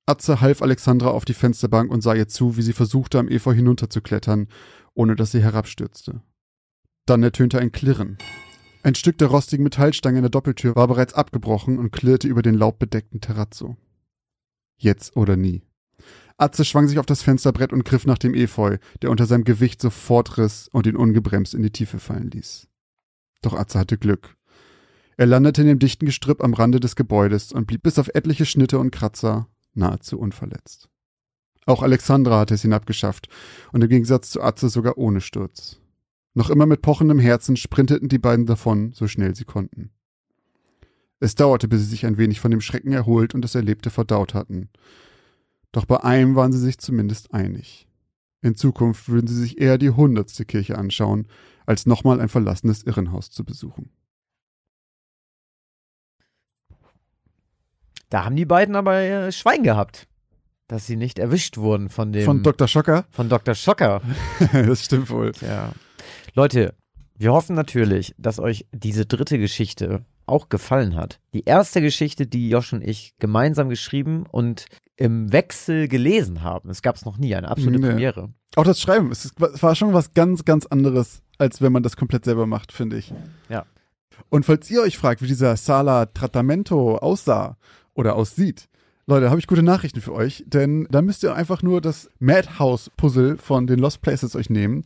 Atze half Alexandra auf die Fensterbank und sah ihr zu, wie sie versuchte, am Efeu hinunterzuklettern, ohne dass sie herabstürzte. Dann ertönte ein Klirren. Ein Stück der rostigen Metallstange in der Doppeltür war bereits abgebrochen und klirrte über den laubbedeckten Terrazzo. Jetzt oder nie. Atze schwang sich auf das Fensterbrett und griff nach dem Efeu, der unter seinem Gewicht sofort riss und ihn ungebremst in die Tiefe fallen ließ. Doch Atze hatte Glück. Er landete in dem dichten Gestrüpp am Rande des Gebäudes und blieb bis auf etliche Schnitte und Kratzer nahezu unverletzt. Auch Alexandra hatte es hinabgeschafft und im Gegensatz zu Atze sogar ohne Sturz. Noch immer mit pochendem Herzen sprinteten die beiden davon, so schnell sie konnten. Es dauerte, bis sie sich ein wenig von dem Schrecken erholt und das Erlebte verdaut hatten. Doch bei einem waren sie sich zumindest einig. In Zukunft würden sie sich eher die hundertste Kirche anschauen, als nochmal ein verlassenes Irrenhaus zu besuchen. Da haben die beiden aber äh, Schwein gehabt, dass sie nicht erwischt wurden von dem. Von Dr. Schocker? Von Dr. Schocker. [laughs] das stimmt wohl. Ja. Leute, wir hoffen natürlich, dass euch diese dritte Geschichte auch gefallen hat. Die erste Geschichte, die Josh und ich gemeinsam geschrieben und im Wechsel gelesen haben. Es gab es noch nie, eine absolute nee. Premiere. Auch das Schreiben, es, war schon was ganz, ganz anderes, als wenn man das komplett selber macht, finde ich. Ja. Und falls ihr euch fragt, wie dieser Sala Tratamento aussah oder aussieht, Leute, habe ich gute Nachrichten für euch, denn da müsst ihr einfach nur das Madhouse Puzzle von den Lost Places euch nehmen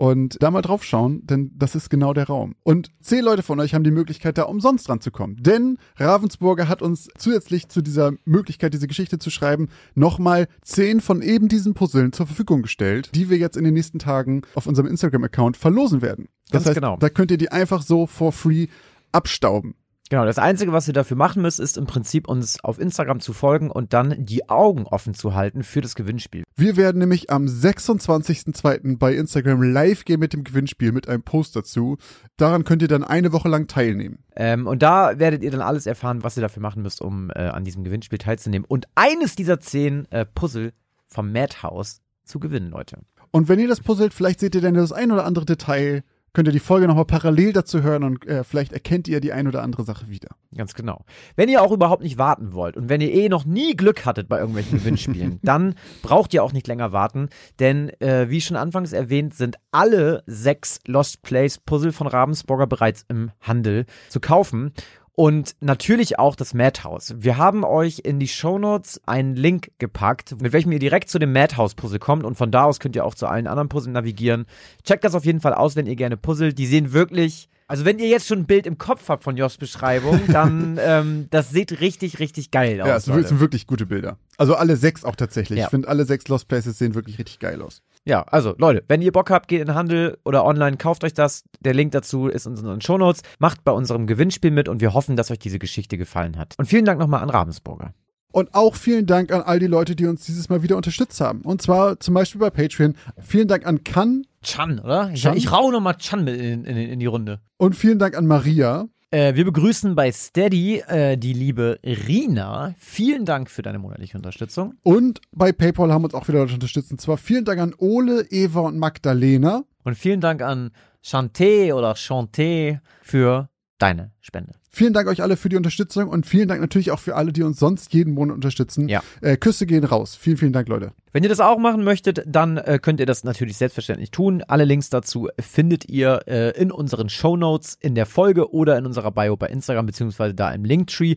und da mal drauf schauen, denn das ist genau der Raum. Und zehn Leute von euch haben die Möglichkeit, da umsonst ranzukommen. Denn Ravensburger hat uns zusätzlich zu dieser Möglichkeit, diese Geschichte zu schreiben, nochmal zehn von eben diesen Puzzeln zur Verfügung gestellt, die wir jetzt in den nächsten Tagen auf unserem Instagram-Account verlosen werden. Das Ganz heißt, genau. da könnt ihr die einfach so for free abstauben. Genau, das Einzige, was ihr dafür machen müsst, ist im Prinzip uns auf Instagram zu folgen und dann die Augen offen zu halten für das Gewinnspiel. Wir werden nämlich am 26.02. bei Instagram live gehen mit dem Gewinnspiel mit einem Post dazu. Daran könnt ihr dann eine Woche lang teilnehmen. Ähm, und da werdet ihr dann alles erfahren, was ihr dafür machen müsst, um äh, an diesem Gewinnspiel teilzunehmen und eines dieser zehn äh, Puzzle vom Madhouse zu gewinnen, Leute. Und wenn ihr das puzzelt, vielleicht seht ihr dann das ein oder andere Detail könnt ihr die Folge nochmal parallel dazu hören und äh, vielleicht erkennt ihr die ein oder andere Sache wieder. Ganz genau. Wenn ihr auch überhaupt nicht warten wollt und wenn ihr eh noch nie Glück hattet bei irgendwelchen Gewinnspielen, [laughs] dann braucht ihr auch nicht länger warten, denn äh, wie schon anfangs erwähnt, sind alle sechs Lost Place Puzzle von Ravensburger bereits im Handel zu kaufen. Und natürlich auch das Madhouse. Wir haben euch in die Shownotes einen Link gepackt, mit welchem ihr direkt zu dem Madhouse-Puzzle kommt und von da aus könnt ihr auch zu allen anderen Puzzle navigieren. Checkt das auf jeden Fall aus, wenn ihr gerne puzzelt. Die sehen wirklich also wenn ihr jetzt schon ein Bild im Kopf habt von Jos Beschreibung, [laughs] dann ähm, das sieht richtig, richtig geil aus. Ja, es Leute. sind wirklich gute Bilder. Also alle sechs auch tatsächlich. Ja. Ich finde, alle sechs Lost Places sehen wirklich richtig geil aus. Ja, also Leute, wenn ihr Bock habt, geht in den Handel oder online, kauft euch das. Der Link dazu ist in unseren Shownotes. Macht bei unserem Gewinnspiel mit und wir hoffen, dass euch diese Geschichte gefallen hat. Und vielen Dank nochmal an Ravensburger. Und auch vielen Dank an all die Leute, die uns dieses Mal wieder unterstützt haben. Und zwar zum Beispiel bei Patreon. Vielen Dank an Kan Chan, oder? Ich, Chan? ich rau nochmal Chan mit in, in, in die Runde. und vielen Dank an Maria. Äh, wir begrüßen bei Steady äh, die liebe Rina. Vielen Dank für deine monatliche Unterstützung. Und bei PayPal haben uns auch wieder Leute unterstützt. Und zwar vielen Dank an Ole, Eva und Magdalena. Und vielen Dank an Chanté oder Chanté für deine Spende. Vielen Dank euch alle für die Unterstützung und vielen Dank natürlich auch für alle, die uns sonst jeden Monat unterstützen. Ja. Äh, Küsse gehen raus. Vielen, vielen Dank, Leute. Wenn ihr das auch machen möchtet, dann äh, könnt ihr das natürlich selbstverständlich tun. Alle Links dazu findet ihr äh, in unseren Shownotes in der Folge oder in unserer Bio bei Instagram beziehungsweise da im Linktree.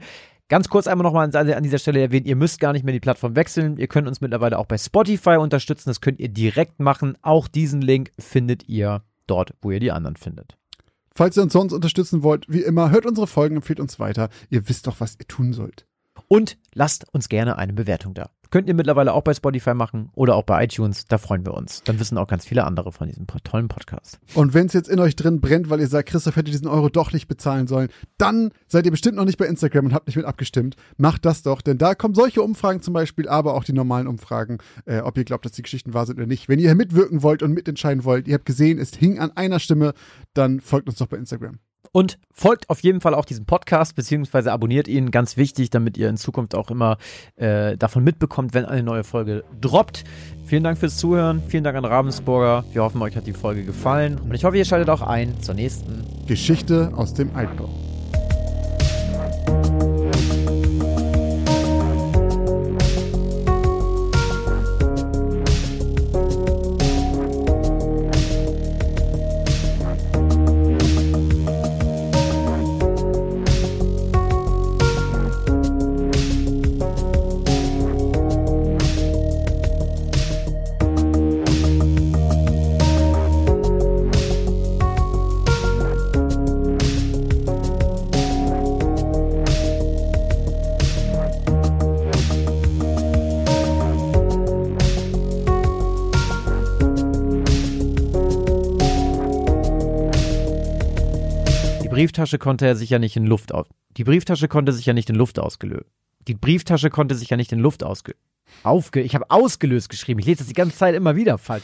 Ganz kurz einmal nochmal an, an dieser Stelle erwähnt, ihr müsst gar nicht mehr die Plattform wechseln. Ihr könnt uns mittlerweile auch bei Spotify unterstützen. Das könnt ihr direkt machen. Auch diesen Link findet ihr dort, wo ihr die anderen findet. Falls ihr uns sonst unterstützen wollt, wie immer, hört unsere Folgen, empfehlt uns weiter. Ihr wisst doch, was ihr tun sollt. Und lasst uns gerne eine Bewertung da. Könnt ihr mittlerweile auch bei Spotify machen oder auch bei iTunes. Da freuen wir uns. Dann wissen auch ganz viele andere von diesem tollen Podcast. Und wenn es jetzt in euch drin brennt, weil ihr sagt, Christoph hätte diesen Euro doch nicht bezahlen sollen, dann seid ihr bestimmt noch nicht bei Instagram und habt nicht mit abgestimmt. Macht das doch, denn da kommen solche Umfragen zum Beispiel, aber auch die normalen Umfragen, äh, ob ihr glaubt, dass die Geschichten wahr sind oder nicht. Wenn ihr mitwirken wollt und mitentscheiden wollt, ihr habt gesehen, es hing an einer Stimme, dann folgt uns doch bei Instagram. Und folgt auf jeden Fall auch diesem Podcast, beziehungsweise abonniert ihn, ganz wichtig, damit ihr in Zukunft auch immer äh, davon mitbekommt, wenn eine neue Folge droppt. Vielen Dank fürs Zuhören, vielen Dank an Ravensburger. Wir hoffen, euch hat die Folge gefallen und ich hoffe, ihr schaltet auch ein zur nächsten. Geschichte aus dem Altbau. Brieftasche konnte er sich ja nicht in Luft auf. Die Brieftasche konnte sich ja nicht in Luft ausgelöst. Die Brieftasche konnte sich ja nicht in Luft ausge. Aufge. Ich habe ausgelöst geschrieben. Ich lese das die ganze Zeit immer wieder falsch.